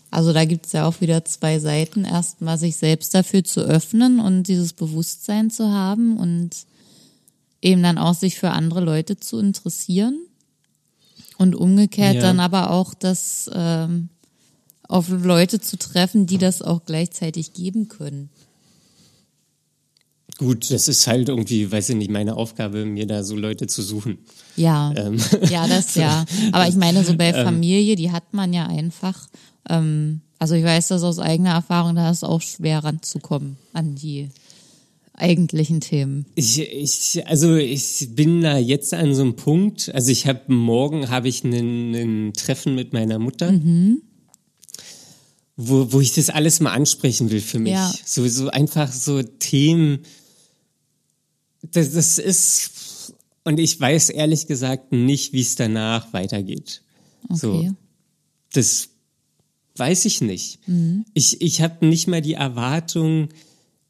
Speaker 2: Also da gibt's ja auch wieder zwei Seiten. Erstmal sich selbst dafür zu öffnen und dieses Bewusstsein zu haben und eben dann auch sich für andere Leute zu interessieren. Und umgekehrt
Speaker 1: Ja.
Speaker 2: dann aber auch das ähm, auf Leute zu treffen, die das auch gleichzeitig geben können.
Speaker 1: Gut, das ist halt irgendwie, weiß ich nicht, meine Aufgabe, mir da so Leute zu suchen.
Speaker 2: Ja,
Speaker 1: Ähm.
Speaker 2: ja, das ja. *laughs* Aber ich meine, so bei Familie, die hat man ja einfach. Ähm, also ich weiß das aus eigener Erfahrung, da ist es auch schwer ranzukommen an die eigentlichen Themen.
Speaker 1: Ich, ich, also ich bin da jetzt an so einem Punkt. Also ich habe morgen habe ich einen Treffen mit meiner Mutter, wo, wo ich das alles mal ansprechen will für mich.
Speaker 2: Ja.
Speaker 1: So, so einfach so Themen. Das, das ist und ich weiß ehrlich gesagt nicht, wie es danach weitergeht. So,
Speaker 2: Okay.
Speaker 1: das weiß ich nicht.
Speaker 2: Mhm.
Speaker 1: Ich, ich habe nicht mal die Erwartung,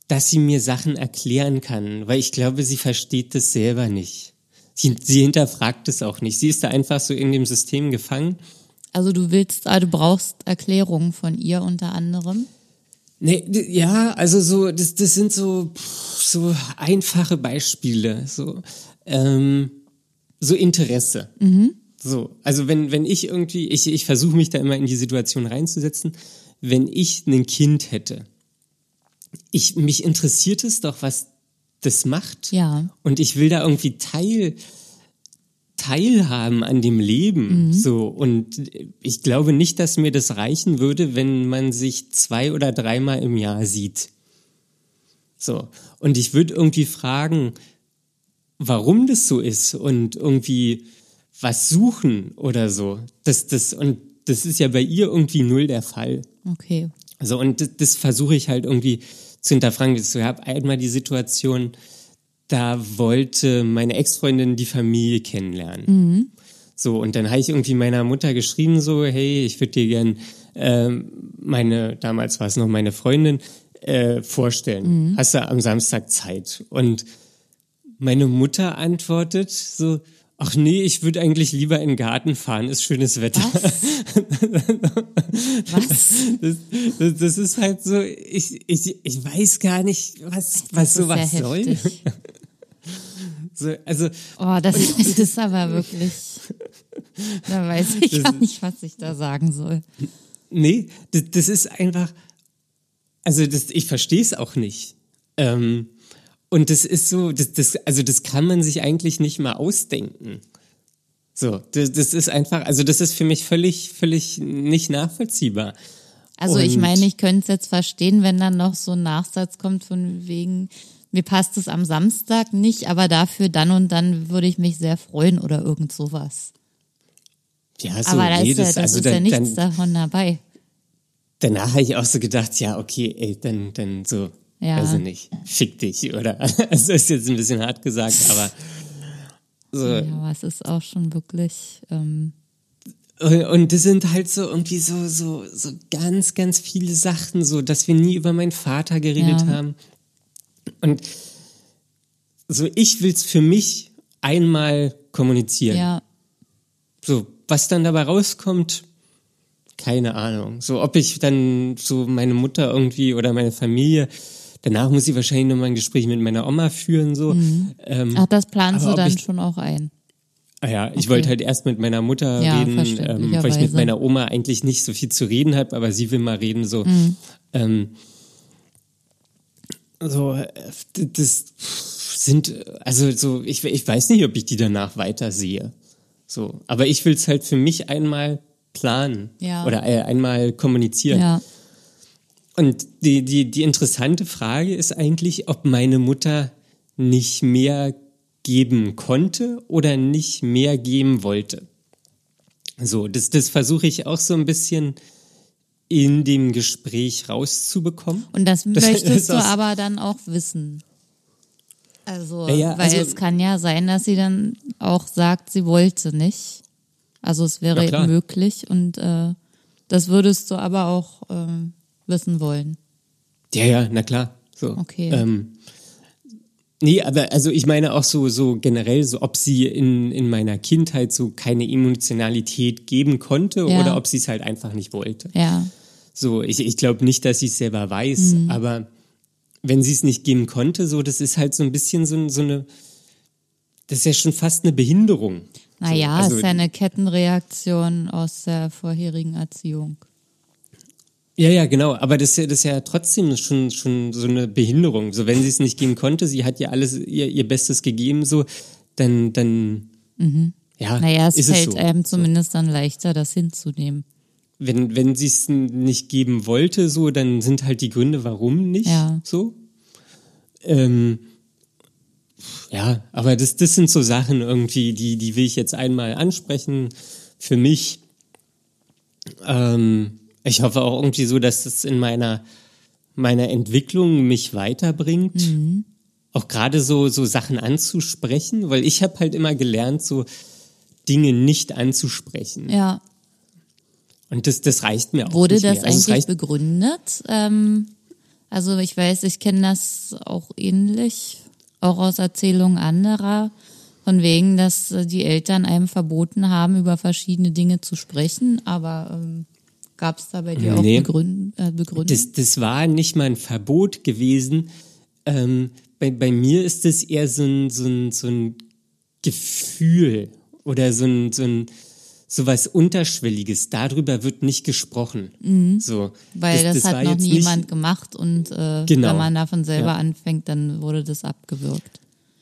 Speaker 1: dass sie mir Sachen erklären kann, weil ich glaube, sie versteht das selber nicht. Sie, sie hinterfragt es auch nicht. Sie ist da einfach so in dem System gefangen.
Speaker 2: Also du willst, ah, du brauchst Erklärungen von ihr unter anderem.
Speaker 1: Nee, ja, also so, das, das sind so, so einfache Beispiele, so, ähm, so Interesse. So, also wenn, wenn ich irgendwie, ich, ich versuche mich da immer in die Situation reinzusetzen, wenn ich ein Kind hätte, ich, mich interessiert es doch, was das macht.
Speaker 2: Ja.
Speaker 1: Und ich will da irgendwie Teil, teilhaben an dem Leben.
Speaker 2: Mhm.
Speaker 1: So. Und ich glaube nicht, dass mir das reichen würde, wenn man sich zwei oder dreimal im Jahr sieht. So. Und ich würde irgendwie fragen, warum das so ist und irgendwie was suchen oder so. Das, das, und das ist ja bei ihr irgendwie null der Fall.
Speaker 2: Okay.
Speaker 1: So, und das, das versuche ich halt irgendwie zu hinterfragen. Ich habe einmal die Situation, da wollte meine Ex-Freundin die Familie kennenlernen. So, und dann habe ich irgendwie meiner Mutter geschrieben, so, hey, ich würde dir gern ähm, meine, damals war es noch meine Freundin, äh, vorstellen. Hast du am Samstag Zeit? Und meine Mutter antwortet so, ach nee, ich würde eigentlich lieber in den Garten fahren, ist schönes Wetter.
Speaker 2: Was? *laughs* Was?
Speaker 1: Das, das, das ist halt so, ich, ich, ich weiß gar nicht, was, was sowas soll.
Speaker 2: heftig.
Speaker 1: So, also,
Speaker 2: Oh, das, *laughs* das ist aber wirklich. Da weiß *laughs* ich
Speaker 1: Das-
Speaker 2: gar nicht, was ich da sagen soll.
Speaker 1: nee, das, das ist einfach, also das, ich verstehe es auch nicht. Ähm, und das ist so, das, das, also das kann man sich eigentlich nicht mal ausdenken. So, das, das ist einfach, also das ist für mich völlig, völlig nicht nachvollziehbar.
Speaker 2: Also ich
Speaker 1: Und-
Speaker 2: meine, ich könnte es jetzt verstehen, wenn dann noch so ein Nachsatz kommt von wegen, mir passt es am Samstag nicht, aber dafür dann und dann würde ich mich sehr freuen oder irgend sowas.
Speaker 1: Ja, so,
Speaker 2: aber da
Speaker 1: nee,
Speaker 2: ist ja,
Speaker 1: das, also
Speaker 2: ist
Speaker 1: dann,
Speaker 2: ja nichts
Speaker 1: dann,
Speaker 2: davon dabei.
Speaker 1: danach habe ich auch so gedacht, ja, okay, ey, dann, dann so,
Speaker 2: Ja.
Speaker 1: also nicht, fick dich, oder? *laughs* Also ist jetzt ein bisschen hart gesagt, aber so.
Speaker 2: Ja, aber es ist auch schon wirklich, ähm,
Speaker 1: Und und das sind halt so irgendwie so, so, so ganz, ganz viele Sachen, so, dass wir nie über meinen Vater geredet
Speaker 2: Ja.
Speaker 1: haben. Und so, ich will's für mich einmal kommunizieren.
Speaker 2: ja,
Speaker 1: So, was dann dabei rauskommt, keine Ahnung. So, ob ich dann so meine Mutter irgendwie oder meine Familie, danach muss ich wahrscheinlich nochmal ein Gespräch mit meiner Oma führen, so. Ähm,
Speaker 2: ach, das planst du dann
Speaker 1: ich-
Speaker 2: schon auch ein.
Speaker 1: Ah ja, ich
Speaker 2: Okay.
Speaker 1: wollte halt erst mit meiner Mutter
Speaker 2: Ja,
Speaker 1: reden, ähm, weil ich mit meiner Oma eigentlich nicht so viel zu reden habe, aber sie will mal reden, so.
Speaker 2: Mhm.
Speaker 1: Ähm, so, äh, das sind, also so, ich, ich weiß nicht, ob ich die danach weiter sehe. So, aber ich will es halt für mich einmal planen
Speaker 2: Ja.
Speaker 1: oder äh, einmal kommunizieren.
Speaker 2: Ja,
Speaker 1: Und die, die, die interessante Frage ist eigentlich, ob meine Mutter nicht mehr geben konnte oder nicht mehr geben wollte. So, das, das versuche ich auch so ein bisschen in dem Gespräch rauszubekommen.
Speaker 2: und das, *laughs*
Speaker 1: Das
Speaker 2: möchtest du aber dann auch wissen. Also,
Speaker 1: Ja, ja,
Speaker 2: weil
Speaker 1: also-
Speaker 2: es kann ja sein, dass sie dann auch sagt, sie wollte nicht. Also es wäre
Speaker 1: Ja,
Speaker 2: möglich und äh, das würdest du aber auch ähm, wissen wollen.
Speaker 1: Ja, ja, na klar. So.
Speaker 2: Okay.
Speaker 1: Ähm, nee, aber also ich meine auch so, so generell, so ob sie in, in meiner Kindheit so keine Emotionalität geben konnte
Speaker 2: Ja.
Speaker 1: oder ob sie es halt einfach nicht wollte.
Speaker 2: Ja,
Speaker 1: So, ich, ich glaube nicht, dass sie es selber weiß,
Speaker 2: Mhm.
Speaker 1: aber wenn sie es nicht geben konnte, so, das ist halt so ein bisschen so, so eine, das ist ja schon fast eine Behinderung.
Speaker 2: naja,
Speaker 1: so, also,
Speaker 2: ist ja eine Kettenreaktion aus der vorherigen Erziehung.
Speaker 1: Ja, ja, genau. Aber das ist ja, das ist ja trotzdem schon, schon so eine Behinderung. So, wenn sie es nicht geben konnte, sie hat ja alles ihr, ihr Bestes gegeben, so, dann, dann, ja,
Speaker 2: Naja, es
Speaker 1: ist
Speaker 2: fällt
Speaker 1: es so.
Speaker 2: einem zumindest dann leichter, das hinzunehmen.
Speaker 1: Wenn, wenn sie es nicht geben wollte, so, dann sind halt die Gründe, warum nicht,
Speaker 2: Ja.
Speaker 1: so. Ähm, ja, aber das, das sind so Sachen irgendwie, die, die will ich jetzt einmal ansprechen für mich. Ähm, ich hoffe auch irgendwie so, dass das in meiner, meiner Entwicklung mich weiterbringt.
Speaker 2: Mhm.
Speaker 1: Auch gerade so, so Sachen anzusprechen, weil ich habe halt immer gelernt, so Dinge nicht anzusprechen.
Speaker 2: Ja,
Speaker 1: Und das, das reicht mir auch
Speaker 2: Wurde das
Speaker 1: mehr. Also
Speaker 2: eigentlich begründet? Ähm, also ich weiß, ich kenne das auch ähnlich, auch aus Erzählungen anderer, von wegen, dass äh, die Eltern einem verboten haben, über verschiedene Dinge zu sprechen, aber ähm, gab es da bei dir
Speaker 1: Nee.
Speaker 2: auch Begründ äh, Begründung?
Speaker 1: das, das war nicht mal ein Verbot gewesen. Ähm, bei, bei mir ist es eher so ein, so, ein, so ein Gefühl oder so ein, so ein sowas Unterschwelliges, darüber wird nicht gesprochen. So,
Speaker 2: Weil das,
Speaker 1: war
Speaker 2: hat noch nie jemand gemacht und äh,
Speaker 1: Genau.
Speaker 2: wenn man davon selber
Speaker 1: Ja.
Speaker 2: anfängt, dann wurde das abgewürgt.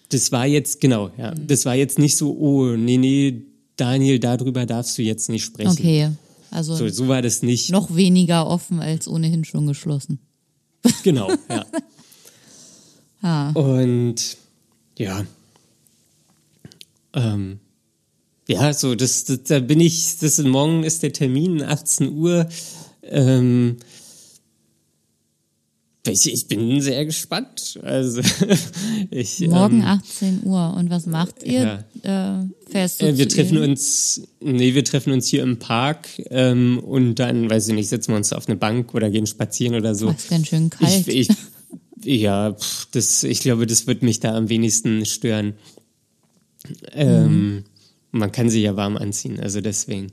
Speaker 1: Das war jetzt, genau, ja. Das war jetzt nicht so, oh, nee, nee, Daniel, darüber darfst du jetzt nicht sprechen.
Speaker 2: Okay, also
Speaker 1: So, so war das nicht.
Speaker 2: noch weniger offen als ohnehin schon geschlossen.
Speaker 1: Genau, ja. *laughs*
Speaker 2: Ah,
Speaker 1: Und ja. Ähm, ja, so, das, das, da bin ich, das morgen ist der Termin, 18 Uhr. Ähm, ich, ich bin sehr gespannt. Also, *laughs* ich,
Speaker 2: morgen
Speaker 1: ähm,
Speaker 2: 18 Uhr. Und was macht ihr? Äh, fährst
Speaker 1: Äh, wir treffen
Speaker 2: ihr?
Speaker 1: uns, nee, wir treffen uns hier im Park ähm, und dann, weiß ich nicht, setzen wir uns auf eine Bank oder gehen spazieren oder so.
Speaker 2: Ist ganz schön kalt.
Speaker 1: Ich, ich, ja, pff, das, ich glaube, das wird mich da am wenigsten stören. Ähm, Man kann sie ja warm anziehen, also deswegen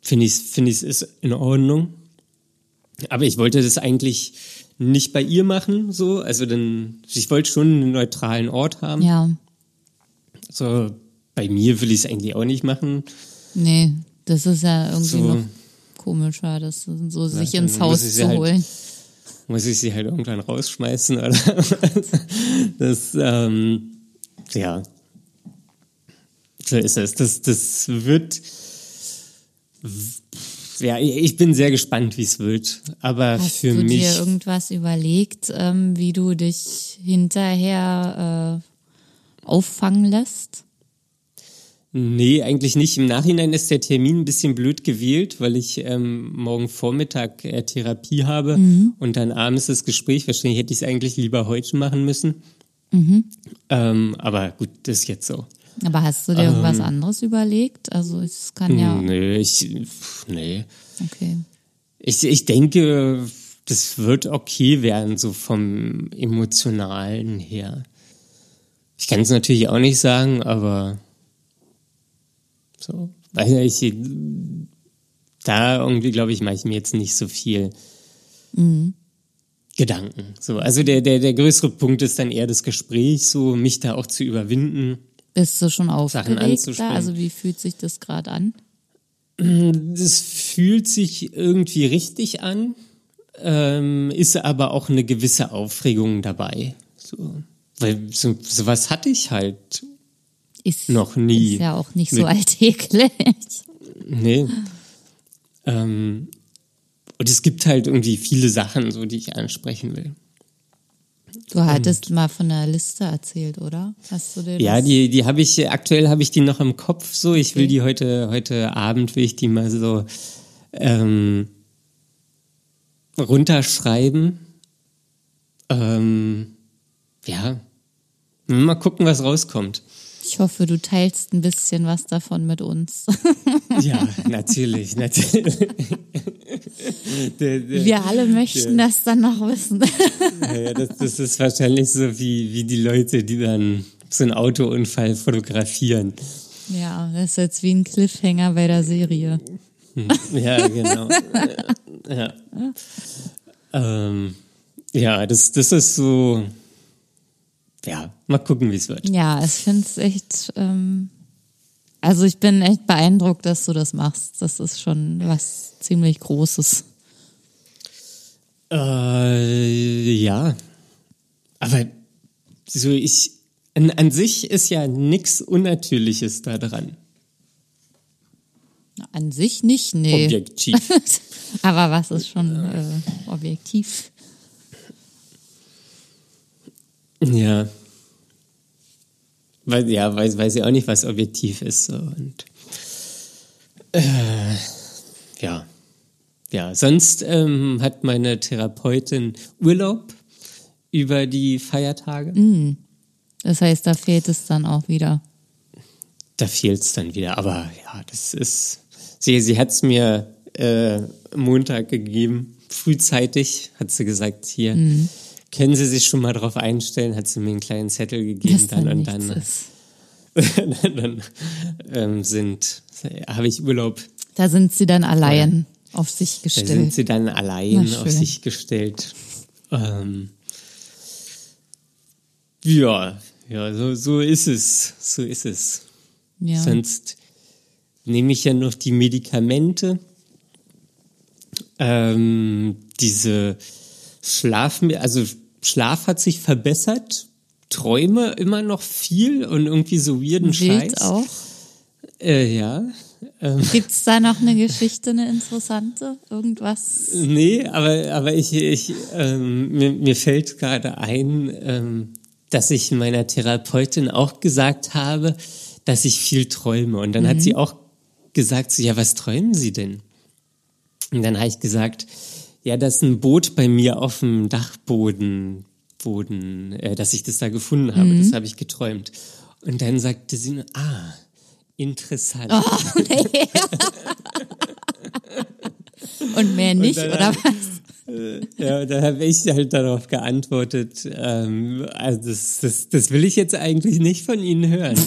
Speaker 1: finde ich es find ich's ist in Ordnung. Aber ich wollte das eigentlich nicht bei ihr machen, so. Also dann, ich wollte schon einen neutralen Ort haben.
Speaker 2: ja,
Speaker 1: So, bei mir will ich es eigentlich auch nicht machen.
Speaker 2: nee, das ist ja irgendwie
Speaker 1: So.
Speaker 2: noch komischer, das so sich
Speaker 1: dann
Speaker 2: ins Haus zu
Speaker 1: halt-
Speaker 2: holen.
Speaker 1: muss ich sie halt irgendwann rausschmeißen oder *laughs* das ähm, ja so ist es das das wird ja ich bin sehr gespannt wie es wird. Aber
Speaker 2: Hast
Speaker 1: für
Speaker 2: du
Speaker 1: mich
Speaker 2: dir irgendwas überlegt, ähm, wie du dich hinterher äh, auffangen lässt?
Speaker 1: nee eigentlich nicht. Im Nachhinein ist der Termin ein bisschen blöd gewählt weil ich ähm, morgen Vormittag äh, Therapie habe und dann abends das Gespräch. Wahrscheinlich hätte ich es eigentlich lieber heute machen müssen. Ähm, aber gut das ist jetzt so
Speaker 2: Aber hast du dir irgendwas anderes überlegt? Also es kann ja,
Speaker 1: Nee, ich, nee.
Speaker 2: okay.
Speaker 1: Ich, ich denke, das wird okay werden, so vom Emotionalen her. Ich kann es natürlich auch nicht sagen, aber so, weil ich, da irgendwie, glaube ich, mache ich mir jetzt nicht so viel Gedanken. So, also der, der, der größere Punkt ist dann eher das Gespräch, so mich da auch zu überwinden.
Speaker 2: Bist du schon aufgeregt da?
Speaker 1: anzusprechen.
Speaker 2: Also wie fühlt sich das gerade an?
Speaker 1: Das fühlt sich irgendwie richtig an, ähm, ist aber auch eine gewisse Aufregung dabei. So. Weil so, sowas hatte ich halt.
Speaker 2: Ist,
Speaker 1: Noch nie.
Speaker 2: Ist ja auch nicht so alltäglich.
Speaker 1: Nee. Ähm, und es gibt halt irgendwie viele Sachen, so die ich ansprechen will.
Speaker 2: Du hattest mal von einer Liste erzählt, oder? Hast du dir
Speaker 1: Ja, die, die habe ich, aktuell habe ich die noch im Kopf so. Ich will
Speaker 2: Okay.
Speaker 1: die heute, heute Abend will ich die mal so ähm, runterschreiben. Ähm, ja. Mal gucken, was rauskommt.
Speaker 2: Ich hoffe, du teilst ein bisschen was davon mit uns. *laughs*
Speaker 1: Ja, natürlich, natürlich.
Speaker 2: Wir alle möchten das dann noch wissen.
Speaker 1: Ja, ja, das, das ist wahrscheinlich so wie, wie die Leute, die dann so einen Autounfall fotografieren.
Speaker 2: Ja, das ist jetzt wie ein Cliffhanger bei der Serie.
Speaker 1: Ja, genau. ja. *laughs* Ähm, ja, das, das ist so. Ja, mal gucken, wie es wird.
Speaker 2: Ja, ich finde es echt. Ähm, also ich bin echt beeindruckt, dass du das machst. Das ist schon was ziemlich Großes.
Speaker 1: Äh, ja. Aber so ich. An, an sich ist ja nichts Unnatürliches da dran.
Speaker 2: An sich nicht, nee.
Speaker 1: Objektiv. *laughs*
Speaker 2: Aber was ist schon äh, objektiv?
Speaker 1: Ja. Weil, ja, weiß, weiß ich auch nicht, was objektiv ist. So. Und, äh, ja. Ja, sonst ähm, hat meine Therapeutin Urlaub über die Feiertage.
Speaker 2: Das heißt, da fehlt es dann auch wieder.
Speaker 1: Da fehlt es dann wieder. Aber ja, das ist. Sie, sie hat es mir äh, Montag gegeben, frühzeitig, hat sie gesagt, hier. Können Sie sich schon mal drauf einstellen? Hat sie mir einen kleinen Zettel gegeben, dann
Speaker 2: dann
Speaker 1: und dann.
Speaker 2: ist. *laughs*
Speaker 1: dann ähm, sind, habe ich Urlaub.
Speaker 2: Da sind sie dann allein auf sich
Speaker 1: Da sind
Speaker 2: gestellt.
Speaker 1: sie dann allein auf sich gestellt. Ähm, ja, ja, so, so ist es. So ist es.
Speaker 2: Ja.
Speaker 1: Sonst, nehme ich ja noch die Medikamente. Ähm, diese Schlaf, also Schlaf hat sich verbessert, träume immer noch viel und irgendwie so weirden
Speaker 2: Wild
Speaker 1: Scheiß.
Speaker 2: auch.
Speaker 1: Äh, ja. Ähm,
Speaker 2: Gibt's da noch eine Geschichte, eine interessante? Irgendwas?
Speaker 1: nee, aber, aber ich, ich ähm, mir, mir fällt gerade ein, ähm, dass ich meiner Therapeutin auch gesagt habe, dass ich viel träume. Und dann hat sie auch gesagt, so, ja, was träumen Sie denn? Und dann habe ich gesagt, ja, dass ein Boot bei mir auf dem Dachboden, Boden, äh, dass ich das da gefunden habe. Das habe ich geträumt. Und dann sagte sie, nur, ah, interessant.
Speaker 2: Oh, nee. Und mehr nicht,
Speaker 1: dann-
Speaker 2: oder was?
Speaker 1: Ja, da habe ich halt darauf geantwortet, ähm, also das, das, das will ich jetzt eigentlich nicht von Ihnen hören. *laughs*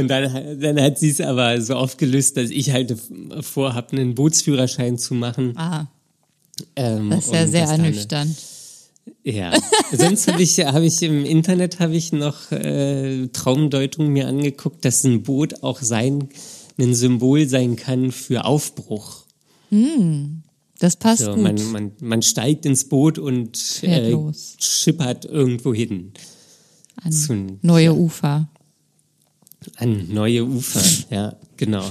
Speaker 1: Und dann, dann hat sie es aber so aufgelöst, dass ich halt vorhabe, einen Bootsführerschein zu machen.
Speaker 2: Ah,
Speaker 1: Ähm,
Speaker 2: das ist ja sehr ernüchternd.
Speaker 1: Ja, sonst habe ich, hab ich im Internet habe ich noch äh, Traumdeutungen mir angeguckt, dass ein Boot auch sein, ein Symbol sein kann für Aufbruch.
Speaker 2: Das passt
Speaker 1: So,
Speaker 2: gut.
Speaker 1: man, man, man steigt ins Boot und äh, schippert irgendwo hin.
Speaker 2: An
Speaker 1: Zu-
Speaker 2: neue Ufer.
Speaker 1: An neue Ufer, ja, genau.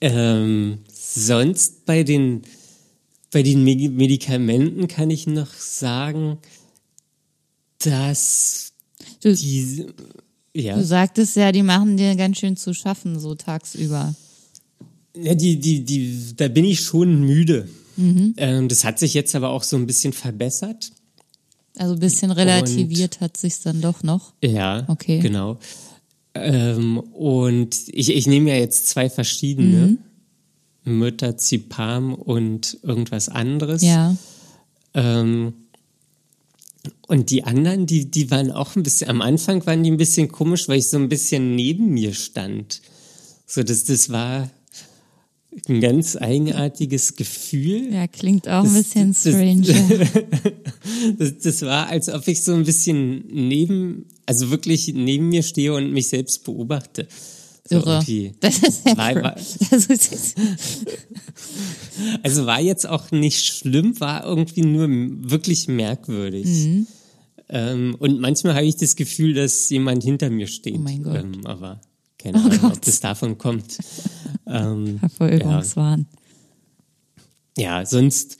Speaker 1: Ähm, sonst bei den, bei den Me- Medikamenten kann ich noch sagen, dass
Speaker 2: Du,
Speaker 1: die, ja,
Speaker 2: du sagtest ja, die machen dir ganz schön zu schaffen, so tagsüber.
Speaker 1: ja die, die, die, da bin ich schon müde.
Speaker 2: Mhm.
Speaker 1: Ähm, das hat sich jetzt aber auch so ein bisschen verbessert.
Speaker 2: Also ein bisschen relativiert hat sich's dann doch noch.
Speaker 1: Ja,
Speaker 2: Okay.
Speaker 1: genau. Ähm, und ich, ich nehme ja jetzt zwei verschiedene.
Speaker 2: Mhm.
Speaker 1: Myrtazepam und irgendwas anderes.
Speaker 2: Ja.
Speaker 1: Ähm, und die anderen, die, die waren auch ein bisschen, am Anfang waren die ein bisschen komisch, weil ich so ein bisschen neben mir stand. So, das, das war ein ganz eigenartiges Gefühl.
Speaker 2: Ja, klingt auch ein
Speaker 1: Das-
Speaker 2: bisschen
Speaker 1: das-
Speaker 2: strange. *laughs*
Speaker 1: Das, das war, als ob ich so ein bisschen neben, also wirklich neben mir stehe und mich selbst beobachte. So
Speaker 2: Irre. Das ist ja
Speaker 1: War- war- *laughs* Also war jetzt auch nicht schlimm, war irgendwie nur wirklich merkwürdig.
Speaker 2: Mhm.
Speaker 1: Ähm, und manchmal habe ich das Gefühl, dass jemand hinter mir steht.
Speaker 2: Oh mein Gott.
Speaker 1: Ähm, aber keine
Speaker 2: Oh
Speaker 1: Ahnung, ob
Speaker 2: Gott.
Speaker 1: das davon kommt. Ähm,
Speaker 2: Verfolgungswahn.
Speaker 1: ja, sonst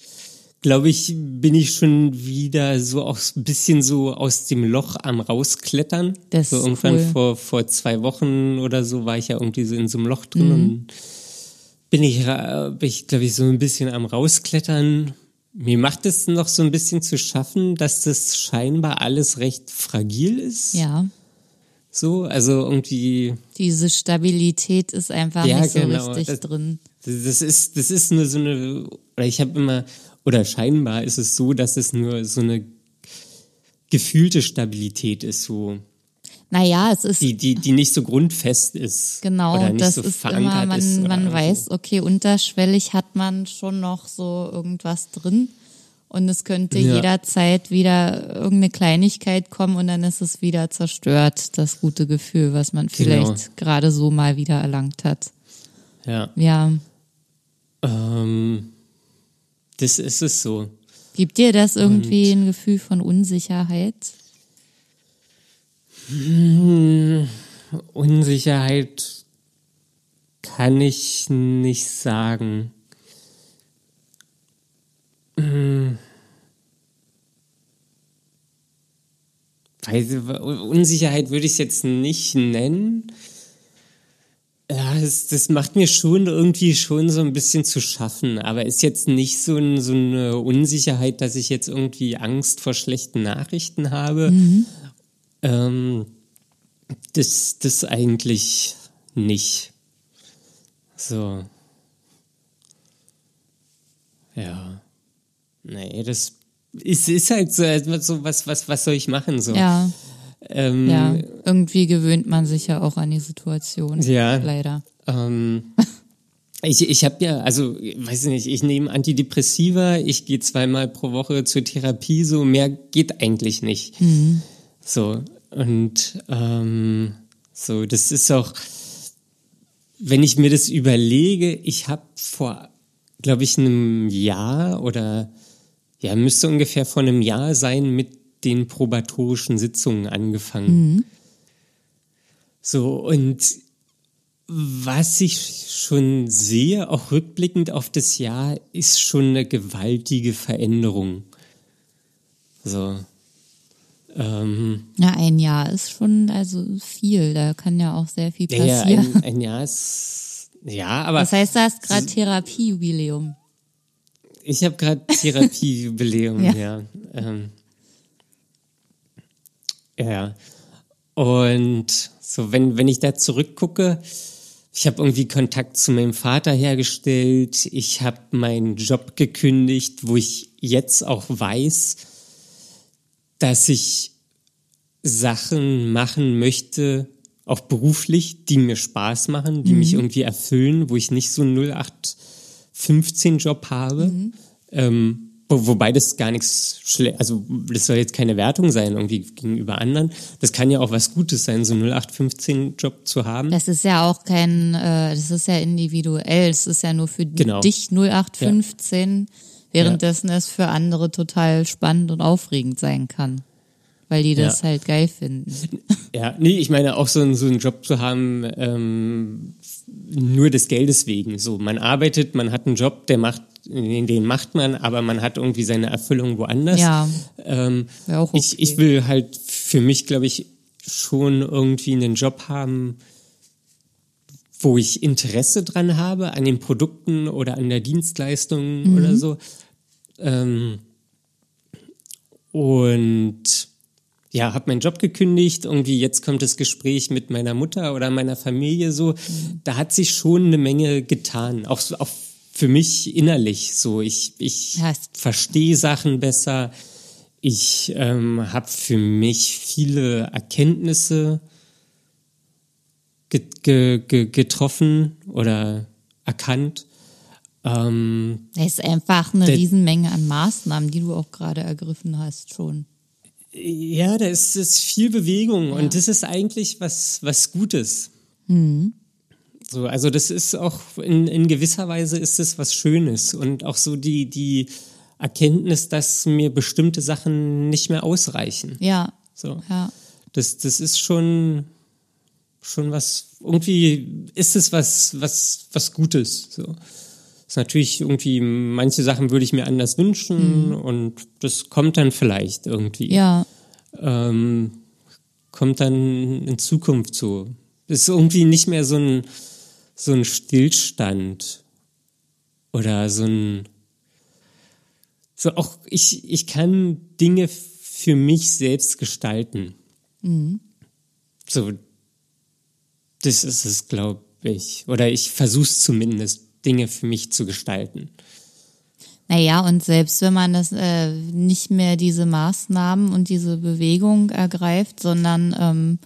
Speaker 1: glaube ich, bin ich schon wieder so auch ein bisschen so aus dem Loch am rausklettern.
Speaker 2: Das
Speaker 1: so irgendwann
Speaker 2: cool.
Speaker 1: vor, vor zwei Wochen oder so war ich ja irgendwie so in so einem Loch
Speaker 2: Mhm.
Speaker 1: drin und bin ich, bin ich glaube ich, so ein bisschen am rausklettern. Mir macht es noch so ein bisschen zu schaffen, dass das scheinbar alles recht fragil ist.
Speaker 2: Ja.
Speaker 1: So, also irgendwie
Speaker 2: Diese Stabilität ist einfach
Speaker 1: Ja,
Speaker 2: nicht so
Speaker 1: genau.
Speaker 2: richtig
Speaker 1: Das-
Speaker 2: drin.
Speaker 1: Das ist, das ist nur so eine, oder ich habe immer, oder scheinbar ist es so, dass es nur so eine gefühlte Stabilität ist, so,
Speaker 2: Naja, es ist
Speaker 1: die, die, die nicht so grundfest ist.
Speaker 2: Genau,
Speaker 1: oder nicht
Speaker 2: das
Speaker 1: so
Speaker 2: ist
Speaker 1: verankert
Speaker 2: immer, man,
Speaker 1: ist.
Speaker 2: man weiß, okay, unterschwellig hat man schon noch so irgendwas drin und es könnte
Speaker 1: Ja.
Speaker 2: jederzeit wieder irgendeine Kleinigkeit kommen und dann ist es wieder zerstört, das gute Gefühl, was man vielleicht
Speaker 1: Genau.
Speaker 2: gerade so mal wieder erlangt hat.
Speaker 1: Ja,
Speaker 2: Ja,
Speaker 1: ähm, das ist es so.
Speaker 2: gibt dir das irgendwie ein Gefühl von Unsicherheit?
Speaker 1: Unsicherheit kann ich nicht sagen. Hm. Weiß, Unsicherheit würde ich es jetzt nicht nennen. Ja, das, das macht mir schon irgendwie schon so ein bisschen zu schaffen, aber ist jetzt nicht so, ein, so eine Unsicherheit, dass ich jetzt irgendwie Angst vor schlechten Nachrichten habe. Ähm, das, das eigentlich nicht. So. Ja. Nee, das ist, ist halt so, so was, was, was soll ich machen? So.
Speaker 2: Ja,
Speaker 1: Ähm,
Speaker 2: ja. Irgendwie gewöhnt man sich ja auch an die Situation.
Speaker 1: Ja.
Speaker 2: Leider.
Speaker 1: Ähm, *laughs* ich ich habe ja, also, weiß ich nicht, ich nehme Antidepressiva, ich gehe zweimal pro Woche zur Therapie, so mehr geht eigentlich nicht. So, und ähm, So, das ist auch, wenn ich mir das überlege, ich habe vor, glaube ich, einem Jahr oder ja, müsste ungefähr vor einem Jahr sein mit den probatorischen Sitzungen angefangen. Mhm. So, und was ich schon sehe, auch rückblickend auf das Jahr, ist schon eine gewaltige Veränderung. So.
Speaker 2: Ähm, ja, ein Jahr ist schon also viel. Da kann ja auch sehr viel passieren.
Speaker 1: Ja, ein, ein Jahr ist ja, aber.
Speaker 2: Das heißt, du hast gerade Therapiejubiläum.
Speaker 1: Ich habe gerade Therapiejubiläum, *laughs* ja. Ja. Ähm, ja. Und so, wenn, wenn ich da zurückgucke, ich habe irgendwie Kontakt zu meinem Vater hergestellt. Ich habe meinen Job gekündigt, wo ich jetzt auch weiß, dass ich Sachen machen möchte, auch beruflich, die mir Spaß machen, die mhm. mich irgendwie erfüllen, wo ich nicht so 08 15-Job habe. Mhm. Ähm, wobei das gar nichts schlecht, also das soll jetzt keine Wertung sein irgendwie gegenüber anderen. Das kann ja auch was Gutes sein, so 0815-Job zu haben.
Speaker 2: Das ist ja auch kein, äh, das ist ja individuell, es ist ja nur für genau. dich 0815, ja. währenddessen ja. es für andere total spannend und aufregend sein kann. Weil die das ja. halt geil finden.
Speaker 1: Ja, nee, ich meine auch so, einen, so einen Job zu haben, ähm, nur des Geldes wegen. So, man arbeitet, man hat einen Job, der macht, den macht man, aber man hat irgendwie seine Erfüllung woanders.
Speaker 2: Ja.
Speaker 1: Ähm, auch okay. ich, ich will halt für mich, glaube ich, schon irgendwie einen Job haben, wo ich Interesse dran habe, an den Produkten oder an der Dienstleistung mhm. oder so. Ähm, und ja, habe meinen Job gekündigt. Irgendwie jetzt kommt das Gespräch mit meiner Mutter oder meiner Familie so. Mhm. Da hat sich schon eine Menge getan, auch, auch für mich innerlich. So, ich ich verstehe Sachen besser. Ich ähm, habe für mich viele Erkenntnisse ge ge getroffen oder erkannt.
Speaker 2: Ähm, es ist einfach eine Riesenmenge an Maßnahmen, die du auch gerade ergriffen hast schon.
Speaker 1: Ja, da ist, ist viel Bewegung ja. und das ist eigentlich was, was Gutes. Mhm. So, also das ist auch in, in gewisser Weise ist es was Schönes und auch so die, die Erkenntnis, dass mir bestimmte Sachen nicht mehr ausreichen.
Speaker 2: Ja.
Speaker 1: So.
Speaker 2: Ja.
Speaker 1: Das, das ist schon, schon was, irgendwie ist es was, was, was Gutes. So. Ist natürlich irgendwie, manche Sachen würde ich mir anders wünschen mhm. und das kommt dann vielleicht irgendwie.
Speaker 2: Ja.
Speaker 1: Ähm, kommt dann in Zukunft so. Ist irgendwie nicht mehr so ein, so ein Stillstand oder so ein, so auch ich, ich kann Dinge für mich selbst gestalten. Mhm. So, das ist es, glaube ich. Oder ich versuche es zumindest, Dinge für mich zu gestalten.
Speaker 2: Naja, und selbst wenn man das äh, nicht mehr diese Maßnahmen und diese Bewegung ergreift, sondern ähm,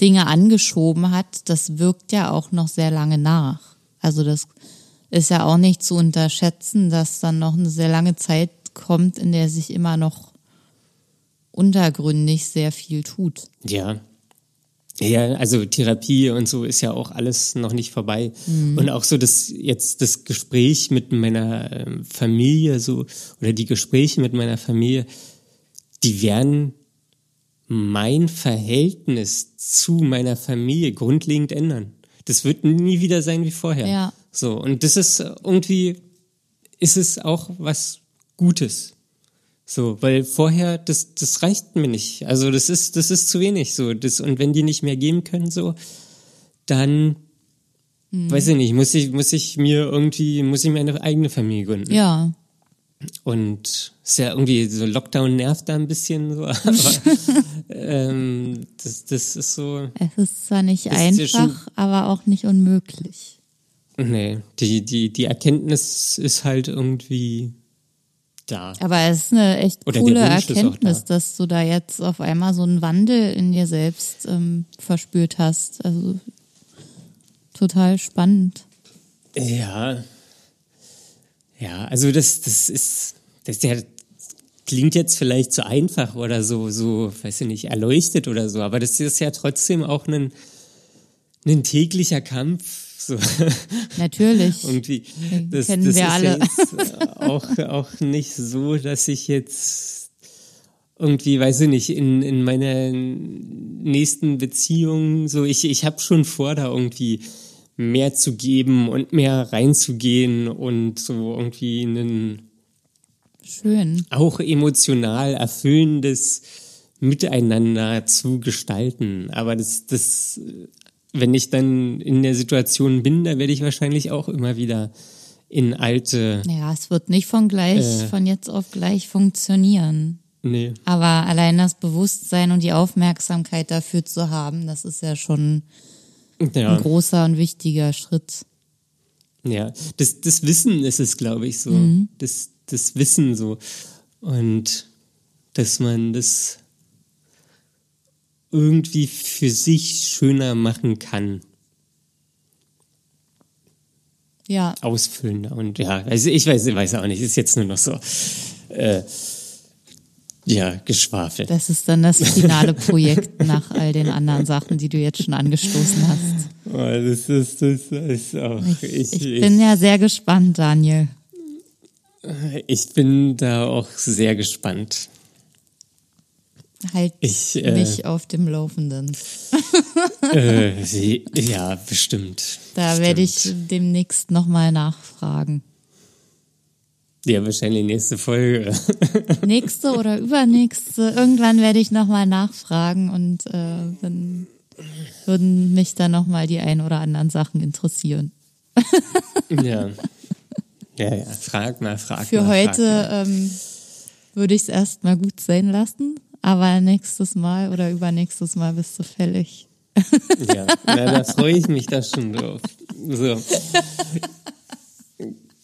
Speaker 2: Dinge angeschoben hat, das wirkt ja auch noch sehr lange nach. Also das ist ja auch nicht zu unterschätzen, dass dann noch eine sehr lange Zeit kommt, in der sich immer noch untergründig sehr viel tut.
Speaker 1: Ja, ja, also Therapie und so ist ja auch alles noch nicht vorbei. Mhm. Und auch so das jetzt das Gespräch mit meiner ähm, Familie so oder die Gespräche mit meiner Familie, die werden mein Verhältnis zu meiner Familie grundlegend ändern. Das wird nie wieder sein wie vorher.
Speaker 2: Ja.
Speaker 1: So und das ist irgendwie ist es auch was Gutes. So, weil vorher, das, das reicht mir nicht. Also das ist, das ist zu wenig. So, das, und wenn die nicht mehr geben können, so, dann mhm. weiß ich nicht, muss ich, muss ich mir irgendwie, muss ich mir eine eigene Familie gründen.
Speaker 2: Ja.
Speaker 1: Und ist ja irgendwie so Lockdown nervt da ein bisschen so, *laughs* aber ähm, das, das ist so.
Speaker 2: Es ist zwar nicht einfach, aber auch nicht unmöglich.
Speaker 1: Nee, die, die, die Erkenntnis ist halt irgendwie da.
Speaker 2: Aber es ist eine echt Oder coole Erkenntnis, da. dass du da jetzt auf einmal so einen Wandel in dir selbst ähm, verspürt hast. Also total spannend.
Speaker 1: Ja. Ja, also das, das ist, das der klingt jetzt vielleicht zu einfach oder so, so, weiß ich nicht, erleuchtet oder so, aber das ist ja trotzdem auch ein, ein täglicher Kampf. So.
Speaker 2: Natürlich.
Speaker 1: Irgendwie. Das,
Speaker 2: kennen
Speaker 1: das
Speaker 2: wir
Speaker 1: ist
Speaker 2: alle.
Speaker 1: Ja jetzt auch, auch nicht so, dass ich jetzt irgendwie, weiß ich nicht, in, in meiner nächsten Beziehung so, ich, ich habe schon vor, da irgendwie mehr zu geben und mehr reinzugehen und so irgendwie einen
Speaker 2: Schön.
Speaker 1: auch emotional erfüllendes Miteinander zu gestalten. Aber das, das, wenn ich dann in der Situation bin, da werde ich wahrscheinlich auch immer wieder in alte,
Speaker 2: Ja, es wird nicht von gleich,
Speaker 1: Äh.
Speaker 2: von jetzt auf gleich funktionieren.
Speaker 1: nee,
Speaker 2: Aber allein das Bewusstsein und die Aufmerksamkeit dafür zu haben, das ist ja schon
Speaker 1: ja,
Speaker 2: ein großer und wichtiger Schritt.
Speaker 1: ja, das, das Wissen ist es, glaube ich, so, das, das Wissen so und dass man das irgendwie für sich schöner machen kann.
Speaker 2: Ja,
Speaker 1: ausfüllender und ja, also ich weiß, ich weiß auch nicht, ist jetzt nur noch so, äh, ja, Geschwafel.
Speaker 2: das ist dann das finale Projekt *laughs* nach all den anderen Sachen, die du jetzt schon angestoßen hast.
Speaker 1: Oh, das ist, das ist auch, ich,
Speaker 2: Ich bin ja sehr gespannt, Daniel.
Speaker 1: ich bin da auch sehr gespannt.
Speaker 2: Halt
Speaker 1: Ich, äh,
Speaker 2: mich auf dem Laufenden. *laughs*
Speaker 1: äh, wie- ja, bestimmt.
Speaker 2: Da werde ich demnächst nochmal nachfragen.
Speaker 1: Ja, wahrscheinlich nächste Folge. *laughs*
Speaker 2: Nächste oder übernächste, irgendwann werde ich nochmal nachfragen und äh, dann würden mich dann nochmal die ein oder anderen Sachen interessieren. *laughs*
Speaker 1: ja. Ja, ja, frag mal, frag
Speaker 2: Für
Speaker 1: mal. frag
Speaker 2: heute ähm, würde ich es erstmal gut sein lassen, aber nächstes Mal oder übernächstes Mal bist du fällig.
Speaker 1: Ja, da freue ich mich da schon drauf. So.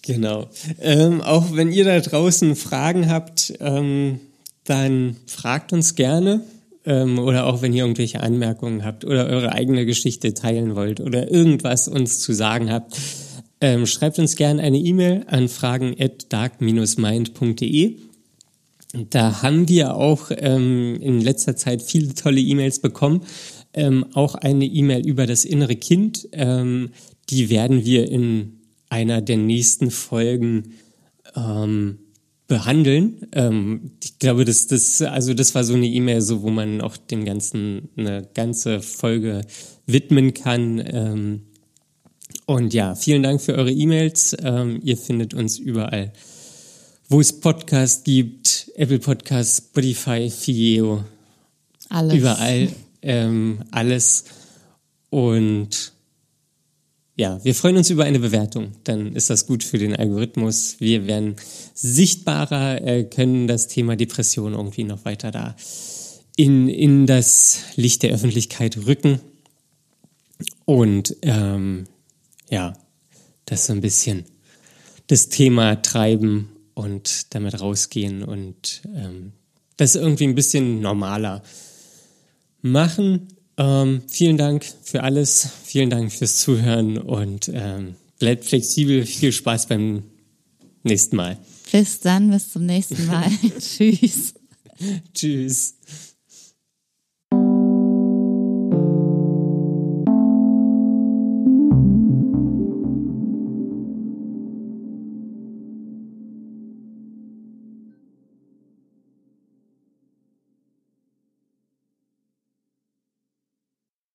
Speaker 1: Genau. Ähm, auch wenn ihr da draußen Fragen habt, ähm, dann fragt uns gerne. Ähm, oder auch wenn ihr irgendwelche Anmerkungen habt oder eure eigene Geschichte teilen wollt oder irgendwas uns zu sagen habt, ähm, schreibt uns gerne eine E-Mail an fragen at dark-mind.de. Da haben wir auch ähm, in letzter Zeit viele tolle E-Mails bekommen. Ähm, auch eine E-Mail über das innere Kind. Ähm, die werden wir in einer der nächsten Folgen ähm, behandeln. Ähm, ich glaube, das, das, also das war so eine E-Mail, so wo man auch dem Ganzen eine ganze Folge widmen kann. Ähm, und ja, vielen Dank für eure E-Mails. Ähm, ihr findet uns überall, wo es Podcasts gibt, Apple Podcasts, Spotify, Figeo,
Speaker 2: Alles.
Speaker 1: überall ähm, alles. Und ja, wir freuen uns über eine Bewertung. Dann ist das gut für den Algorithmus. Wir werden sichtbarer, äh, können das Thema Depression irgendwie noch weiter da in, in das Licht der Öffentlichkeit rücken. Und ähm, ja, das so ein bisschen das Thema treiben und damit rausgehen und ähm, das irgendwie ein bisschen normaler machen. Ähm, vielen Dank für alles, vielen Dank fürs Zuhören und ähm, bleibt flexibel. Viel Spaß beim nächsten Mal.
Speaker 2: Bis dann, bis zum nächsten Mal. *laughs* Tschüss.
Speaker 1: Tschüss.